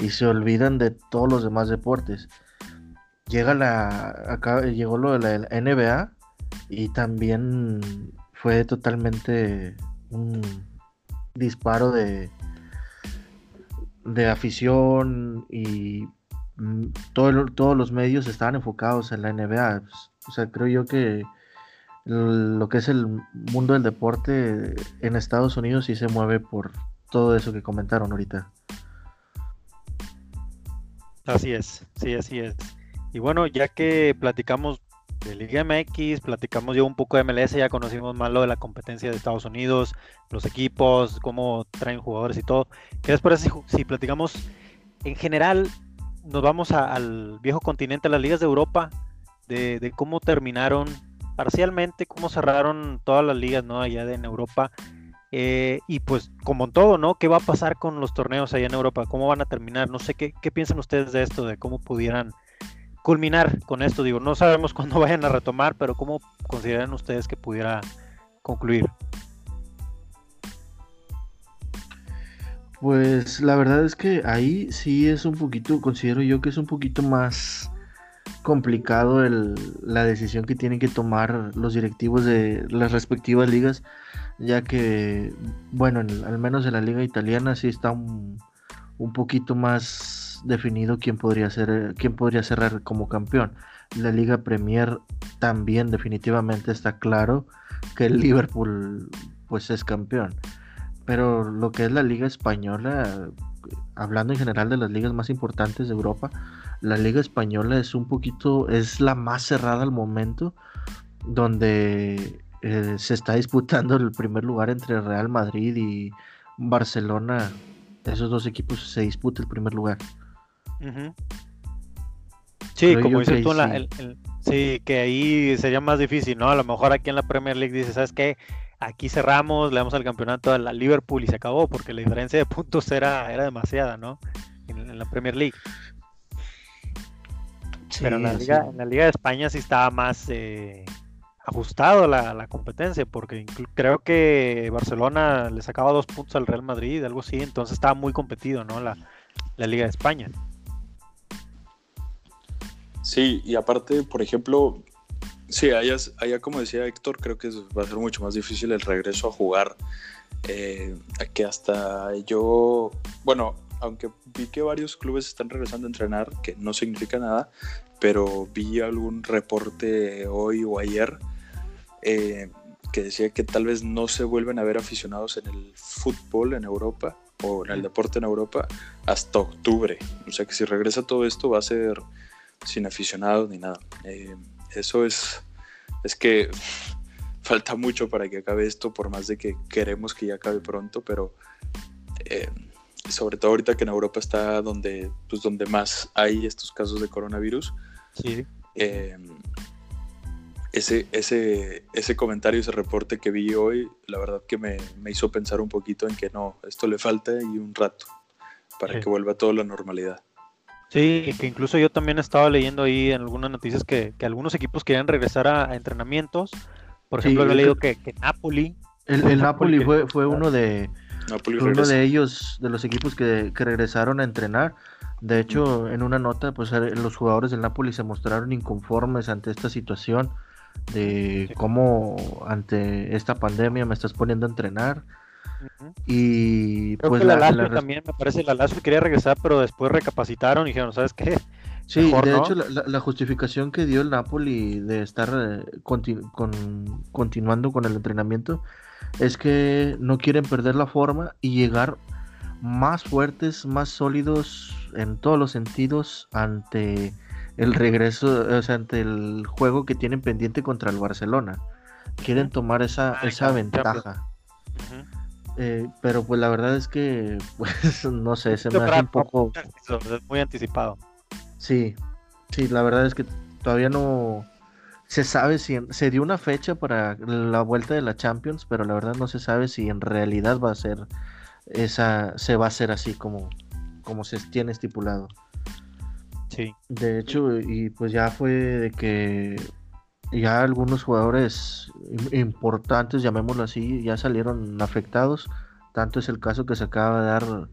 y se olvidan de todos los demás deportes. Llega la, acá llegó lo de la NBA y también fue totalmente un disparo de, de afición y mm, todo, todos los medios estaban enfocados en la NBA. O sea, creo yo que lo que es el mundo del deporte en Estados Unidos sí se mueve por todo eso que comentaron ahorita.
Así es, sí, así es. Y bueno, ya que platicamos de Liga MX, platicamos ya un poco de MLS, ya conocimos más lo de la competencia de Estados Unidos, los equipos, cómo traen jugadores y todo. ¿Qué les parece si, platicamos en general? Nos vamos al viejo continente, a las ligas de Europa, de, de, cómo terminaron parcialmente, cómo cerraron todas las ligas ¿no? allá en Europa eh, y pues como en todo, ¿no? ¿Qué va a pasar con los torneos allá en Europa? ¿Cómo van a terminar? No sé qué, qué piensan ustedes de esto, de cómo pudieran culminar con esto. Digo, no sabemos *laughs* cuándo vayan a retomar, pero ¿cómo consideran ustedes que pudiera concluir?
Pues la verdad es que ahí sí es un poquito, considero yo que es un poquito más complicado el, la decisión que tienen que tomar los directivos de las respectivas ligas, ya que, bueno, al menos en la liga italiana sí está un, un poquito más definido quién podría ser, quién podría cerrar como campeón. La Liga Premier también definitivamente está claro que el Liverpool pues es campeón. Pero lo que es la Liga Española, hablando en general de las ligas más importantes de Europa, la Liga Española es un poquito, es la más cerrada al momento, donde eh, se está disputando el primer lugar entre Real Madrid y Barcelona. Esos dos equipos se disputa el primer lugar.
Sí, como dices tú, sí. que ahí sería más difícil, ¿no? A lo mejor aquí en la Premier League dices, ¿sabes qué? Aquí cerramos, le damos al campeonato a la Liverpool y se acabó, porque la diferencia de puntos era, era demasiada, ¿no? En, la Premier League. Pero en la, Liga, en la Liga de España sí estaba más eh, ajustado la, la, competencia, porque creo que Barcelona le sacaba dos puntos al Real Madrid, algo así, entonces estaba muy competido, ¿no? La, la Liga de España.
Sí, y aparte, por ejemplo, sí, allá, allá como decía Héctor, creo que va a ser mucho más difícil el regreso a jugar. Eh, que hasta yo, bueno, aunque vi que varios clubes están regresando a entrenar, que no significa nada, pero vi algún reporte hoy o ayer eh, que decía que tal vez no se vuelven a ver aficionados en el fútbol en Europa o en el deporte en Europa hasta octubre. O sea que si regresa todo esto va a ser sin aficionados ni nada. Eh, eso es, es que *laughs* falta mucho para que acabe esto, por más de que queremos que ya acabe pronto, pero eh, sobre todo ahorita que en Europa está donde, pues donde más hay estos casos de coronavirus. Eh, ese, ese, ese comentario, ese reporte que vi hoy, la verdad que me, me, hizo pensar un poquito en que no, esto le falta y un rato para que vuelva todo a la normalidad.
Sí, que incluso yo también estaba leyendo ahí en algunas noticias que, algunos equipos querían regresar a, entrenamientos. Por ejemplo, había leído que, Napoli.
El, *laughs* Napoli fue, fue uno de uno de ellos, de los equipos que, regresaron a entrenar. De hecho, en una nota, pues eh, los jugadores del Napoli se mostraron inconformes ante esta situación de cómo ante esta pandemia me estás poniendo a entrenar. Y pues
la, la, también, me parece, la Lazio quería regresar, pero después recapacitaron y dijeron, ¿sabes qué?
Sí, de hecho la, justificación que dio el Napoli de estar eh, continuando con el entrenamiento es que no quieren perder la forma y llegar más fuertes, más sólidos en todos los sentidos ante el regreso, o sea, ante el juego que tienen pendiente contra el Barcelona. Quieren tomar esa, esa ventaja. Eh, pero pues la verdad es que, *laughs* pues no sé, se me hace un poco...
Muy anticipado.
Sí, sí, la verdad es que todavía no se sabe si se dio una fecha para la vuelta de la Champions, pero la verdad no se sabe si en realidad va a ser esa, se va a hacer así como, como se tiene estipulado.
Sí.
De hecho, y pues ya fue de que ya algunos jugadores importantes, llamémoslo así, ya salieron afectados. Tanto es el caso que se acaba de dar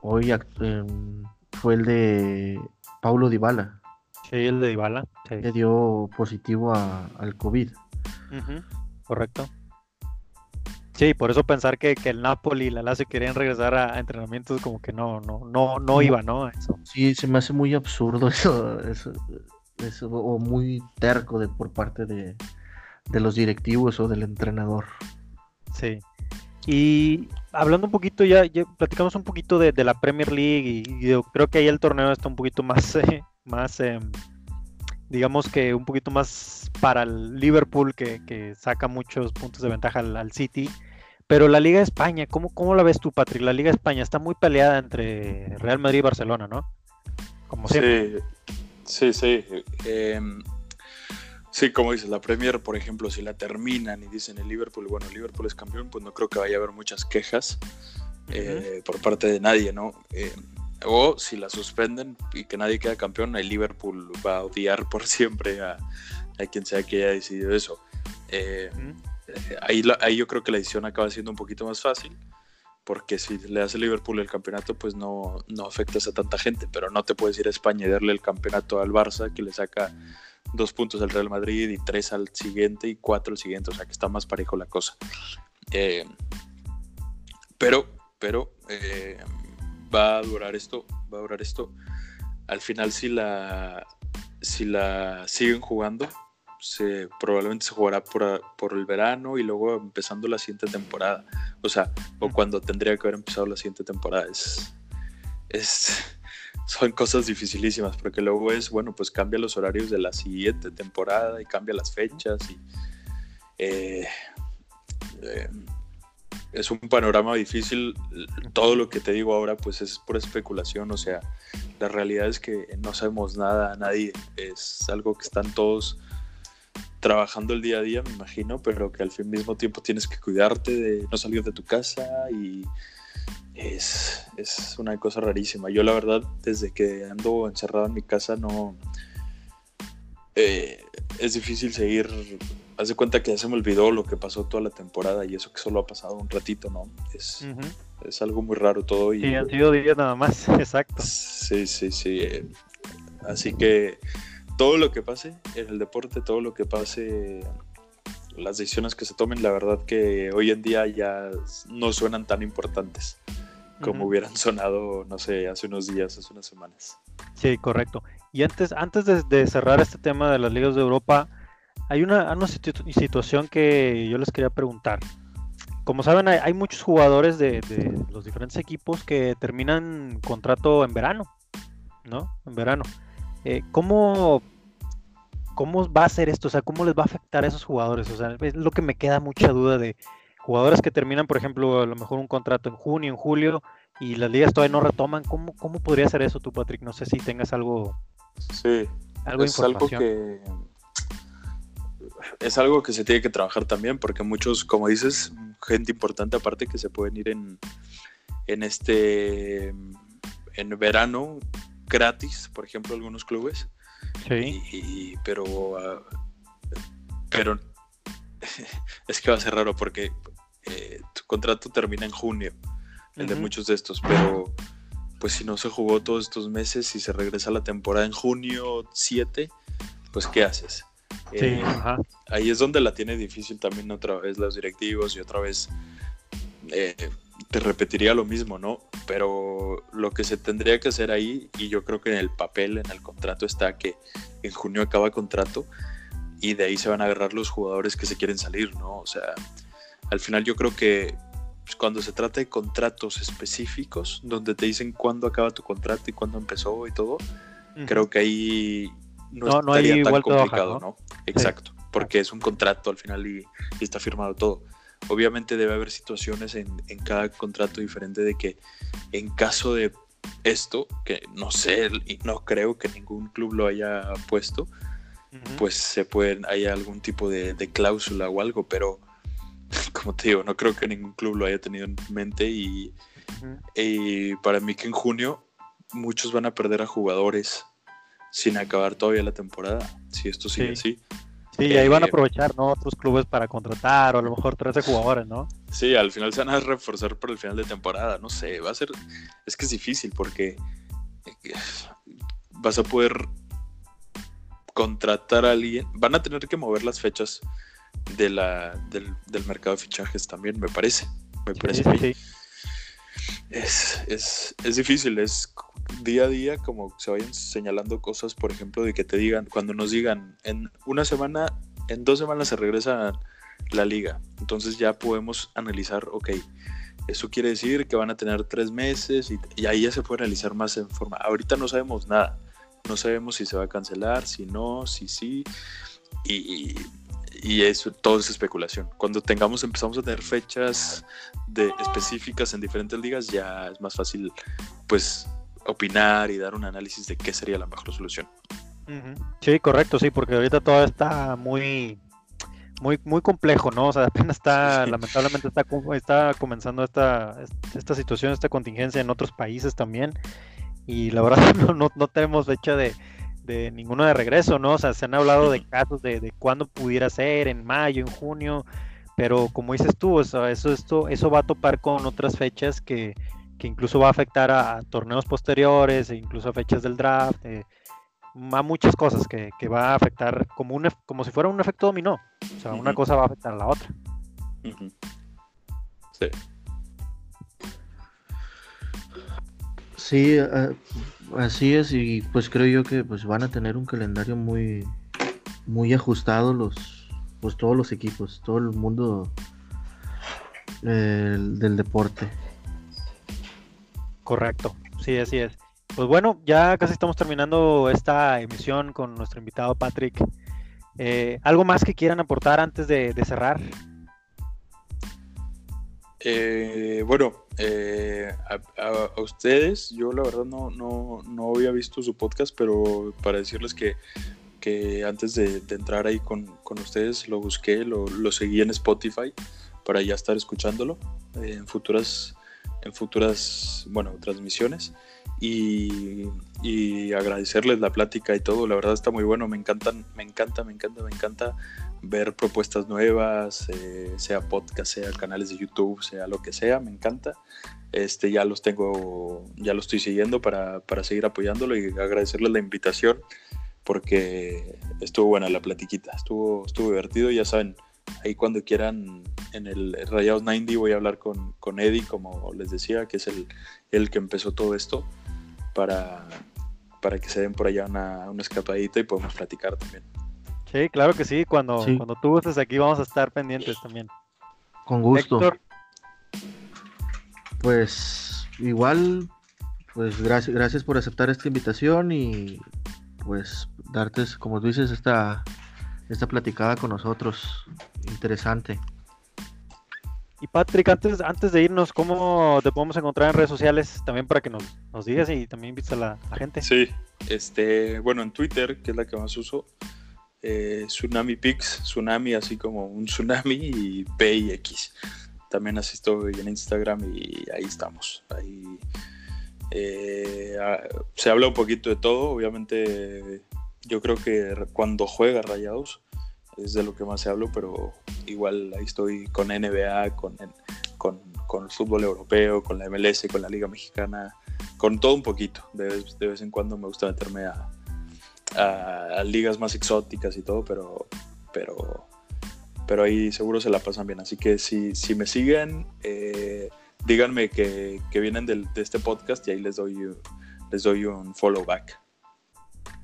hoy, em, fue el de Paulo Dybala.
Sí, el de Dybala.
Que dio positivo al COVID.
Correcto. Sí, por eso pensar que, el Napoli y la Lazio querían regresar a, entrenamientos como que no, no, no, no iba, ¿no? Eso.
Sí, se me hace muy absurdo *laughs* eso, eso o muy terco de, por parte de, los directivos o del entrenador.
Sí. Y hablando un poquito, ya, platicamos un poquito de, la Premier League y, yo creo que ahí el torneo está un poquito más, *laughs* más em, digamos que un poquito más para el Liverpool que, saca muchos puntos de ventaja al, City. Pero la Liga de España, ¿cómo, ¿cómo, la ves tú, Patrick? La Liga de España está muy peleada entre Real Madrid y Barcelona, ¿no?
Como siempre. Sí, sí. Em, sí, como dices, la Premier, por ejemplo, si la terminan y dicen el Liverpool, bueno, el Liverpool es campeón, pues no creo que vaya a haber muchas quejas eh, por parte de nadie, ¿no? Em, o si la suspenden y que nadie queda campeón, el Liverpool va a odiar por *laughs* siempre a, quien sea que haya decidido eso. Em, ahí, ahí yo creo que la decisión acaba siendo un poquito más fácil. porque si le hace Liverpool el campeonato, pues no, no afectas a tanta gente, pero no te puedes ir a España y darle el campeonato al Barça, que le saca dos puntos al Real Madrid y tres al siguiente y cuatro al siguiente, o sea que está más parejo la cosa. Eh, pero, pero eh, va a durar esto, va a durar esto. Al final si la, si la siguen jugando, se, probablemente se jugará por, el verano y luego empezando la siguiente temporada. O sea, o cuando tendría que haber empezado la siguiente temporada. Es, es, *laughs* son cosas dificilísimas porque luego es, bueno, pues cambia los horarios de la siguiente temporada y cambia las fechas y eh, eh, es un panorama difícil. Todo lo que te digo ahora pues es por especulación, o sea, la realidad es que no sabemos nada, nadie, es algo que están todos trabajando el día a día, me imagino, pero que al mismo tiempo tienes que cuidarte de no salir de tu casa y es, es una cosa rarísima. Yo la verdad, desde que ando encerrado en mi casa, no... Eh, es difícil seguir. Haz de cuenta que ya se me olvidó lo que pasó toda la temporada y eso que solo ha pasado un ratito, ¿no? Es, es algo muy raro todo. Y,
sí, han sido días nada más, *laughs* exacto.
Sí, sí, sí. Así que todo lo que pase en el deporte, todo lo que pase, las decisiones que se tomen, la verdad que hoy en día ya no suenan tan importantes como hubieran sonado, no sé, hace unos días, hace unas semanas.
Sí, correcto. Y antes, antes de, cerrar este tema de las ligas de Europa, hay una, situación que yo les quería preguntar. Como saben, hay, muchos jugadores de, de, los diferentes equipos que terminan contrato en verano, ¿no? En verano. Eh, ¿cómo, ¿Cómo va a ser esto? O sea, ¿cómo les va a afectar a esos jugadores? O sea, es lo que me queda mucha duda de jugadores que terminan, por ejemplo, a lo mejor un contrato en junio, en julio, y las ligas todavía no retoman. ¿Cómo, cómo podría ser eso tú, Patrick? No sé si tengas algo.
Sí, algo es algo que. Es algo que se tiene que trabajar también, porque muchos, como dices, gente importante aparte que se pueden ir en, en este. en verano gratis, por ejemplo, algunos clubes. Sí. pero, ah, pero *laughs* es que va a ser raro porque eh, tu contrato termina en junio, el de muchos de estos, pero pues si no se jugó todos estos meses y se regresa a la temporada en junio 7, pues ¿qué haces? Eh, ahí es donde la tiene difícil también otra vez los directivos y otra vez eh, te repetiría lo mismo, ¿no? Pero lo que se tendría que hacer ahí, y yo creo que en el papel, en el contrato está que en junio acaba contrato y de ahí se van a agarrar los jugadores que se quieren salir, ¿no? O sea, al final yo creo que pues, cuando se trata de contratos específicos, donde te dicen cuándo acaba tu contrato y cuándo empezó y todo, creo que ahí no, no, estaría tan complicado, ¿no? Exacto, porque es un contrato al final y está firmado todo Obviamente debe haber situaciones en, cada contrato diferente de que en caso de esto, que no sé y no creo que ningún club lo haya puesto, pues se pueden, hay algún tipo de, cláusula o algo, pero *laughs* como te digo, no creo que ningún club lo haya tenido en mente y, y para mí que en junio muchos van a perder a jugadores sin acabar todavía la temporada, si esto sigue así.
Sí, ahí van a aprovechar, ¿no? Otros clubes para contratar o a lo mejor 13 jugadores, ¿no?
Sí, al final se van a reforzar por el final de temporada, no sé, va a ser, es que es difícil porque eh, vas a poder contratar a alguien, van a tener que mover las fechas de la, del, mercado de fichajes también, me parece, me parece. Sí, Es, es, es difícil, es día a día como se vayan señalando cosas, por ejemplo, de que te digan, cuando nos digan, en una semana, en dos semanas se regresa la liga, entonces ya podemos analizar, ok, eso quiere decir que van a tener tres meses y, ahí ya se puede analizar más en forma. Ahorita no sabemos nada, no sabemos si se va a cancelar, si no, si sí, y, y eso todo es especulación. Cuando tengamos, empezamos a tener fechas de, específicas en diferentes ligas, ya es más fácil, pues, opinar y dar un análisis de qué sería la mejor solución.
Sí, correcto, sí, porque ahorita todo está muy, muy, muy complejo, ¿no? O sea, *laughs* apenas está, lamentablemente está, está comenzando esta, esta situación, esta contingencia en otros países también. Y la verdad *laughs* no, no, tenemos fecha de, de ninguno de regreso, ¿no? O sea, se han hablado de *laughs* casos de, de cuándo pudiera ser, en mayo, en junio, pero como dices tú, eso, esto, eso va a topar con otras fechas que, incluso va a afectar a, torneos posteriores, e incluso a fechas del draft, eh, a muchas cosas que, va a afectar como, un, como si fuera un efecto dominó. O sea, una cosa va a afectar a la otra.
Sí.
Sí, eh, así es y pues creo yo que pues van a tener un calendario muy muy ajustado los pues todos los equipos, todo el mundo del deporte.
Correcto, sí, así es. Pues bueno, ya casi estamos terminando esta emisión con nuestro invitado Patrick. Eh, ¿Algo más que quieran aportar antes de, cerrar?
Eh, bueno, eh, a, ustedes, yo la verdad no, no, había visto su podcast, pero para decirles que, que antes de, entrar ahí con, ustedes lo busqué, lo, lo, seguí en Spotify para ya estar escuchándolo en futuras, en futuras bueno, transmisiones y, agradecerles la plática y todo. La verdad está muy bueno, me encantan, me encanta, me encanta, me encanta ver propuestas nuevas, eh, sea podcast, sea canales de YouTube, sea lo que sea, me encanta. Este, ya los tengo, ya lo estoy siguiendo para, para seguir apoyándolo y agradecerles la invitación porque estuvo buena la platiquita, estuvo, estuvo divertido, ya saben, ahí cuando quieran en el Rayados 90 voy a hablar con, con Eddie, como les decía, que es el, el que empezó todo esto para, para que se den por allá una, escapadita y podemos platicar también.
Sí, claro que sí. Cuando, cuando tú estés aquí vamos a estar pendientes también.
Con gusto. Pues igual, pues gracias, gracias por aceptar esta invitación y pues darte, como tú dices, esta, esta platicada con nosotros. Interesante.
Y Patrick, antes, antes de irnos, ¿cómo te podemos encontrar en redes sociales también para que nos, nos digas y también invites a la, gente?
Sí, este, bueno, en Twitter, que es la que más uso, eh, Tsunami Pix, Tsunami así como un tsunami y P y X. También así estoy en Instagram y ahí estamos. Ahí eh, se habla un poquito de todo, obviamente yo creo que cuando juega Rayados es de lo que más se hablo, pero igual ahí estoy con NBA, con, con, el fútbol europeo, con la MLS, con la Liga Mexicana, con todo un poquito. De vez, de vez en cuando me gusta meterme a, ligas más exóticas y todo, pero, pero, pero ahí seguro se la pasan bien. Así que si, si me siguen, eh, díganme que, que vienen de este podcast y ahí les doy, les doy un follow back.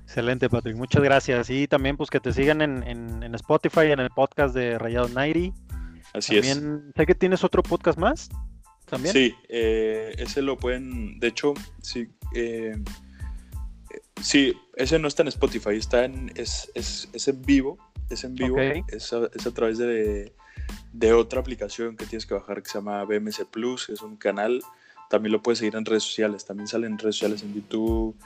Excelente, Patrick. Muchas gracias. Y también pues que te sigan en, en, Spotify, en el podcast de Rayado Nairi.
Así
también, Sé que tienes otro podcast más. ¿También?
Sí, eh, ese lo pueden, de hecho, sí, eh, sí, ese no está en Spotify, está en, es, es, es en vivo, es en vivo, es, a, es, a, través de, de, otra aplicación que tienes que bajar que se llama BMC Plus, es un canal, también lo puedes seguir en redes sociales, también salen en redes sociales en YouTube,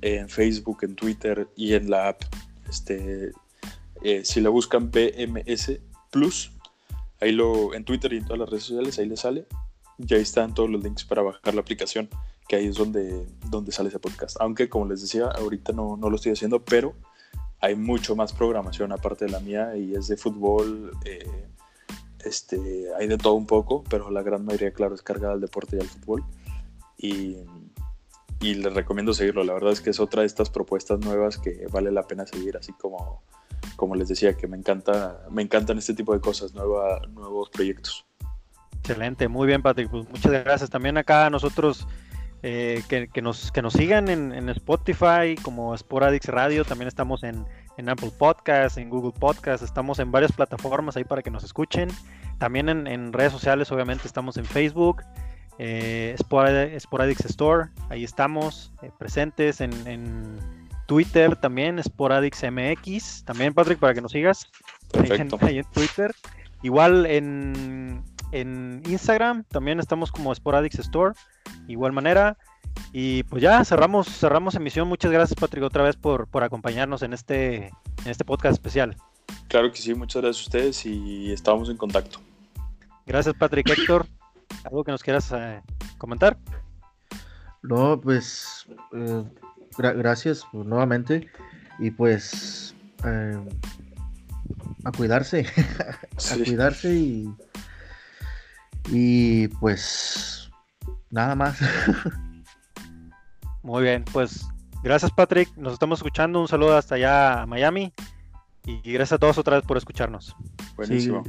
en Facebook, en Twitter y en la app. Este, eh, si lo buscan BMS Plus, ahí lo, en Twitter y en todas las redes sociales, ahí le sale. Y ahí están todos los links para bajar la aplicación, que ahí es donde, donde sale ese podcast. Aunque, como les decía, ahorita no, no lo estoy haciendo, pero hay mucho más programación aparte de la mía y es de fútbol. Eh, este, hay de todo un poco, pero la gran mayoría, claro, es cargada al deporte y al fútbol. Y, les recomiendo seguirlo. La verdad es que es otra de estas propuestas nuevas que vale la pena seguir, así como, como les decía, que me encanta, me encantan este tipo de cosas, nueva, nuevos proyectos.
Excelente, muy bien, Patrick. Pues muchas gracias. También acá nosotros eh, que, que, nos, que nos sigan en, en, Spotify como Sporadix Radio, también estamos en, en Apple Podcasts, en Google Podcasts, estamos en varias plataformas ahí para que nos escuchen. También en, en redes sociales, obviamente, estamos en Facebook eh, Sporadix Store, ahí estamos eh, presentes en, Twitter también, Sporadix MX, también Patrick para que nos sigas Ahí, en, Twitter. Igual en, Instagram también estamos como Sporadix Store, igual manera. Y pues ya cerramos, cerramos emisión. Muchas gracias Patrick otra vez por, por acompañarnos en este, en este podcast especial.
Claro que sí, muchas gracias a ustedes y estamos en contacto.
Gracias Patrick Héctor. ¿Algo que nos quieras eh, comentar?
No, pues eh, gracias nuevamente y pues eh, a cuidarse, *laughs* a cuidarse y, y pues nada más. *laughs*
Muy bien, pues gracias Patrick, nos estamos escuchando, un saludo hasta allá a Miami y gracias a todos otra vez por escucharnos.
Buenísimo.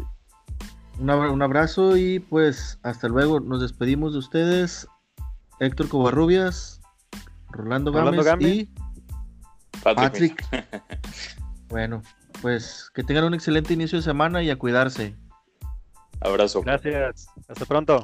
un abrazo y pues hasta luego, nos despedimos de ustedes, Héctor Covarrubias, Rolando, Gámez, y Patrick. *laughs* bueno, pues que tengan un excelente inicio de semana y a cuidarse.
Abrazo.
Gracias. Hasta pronto.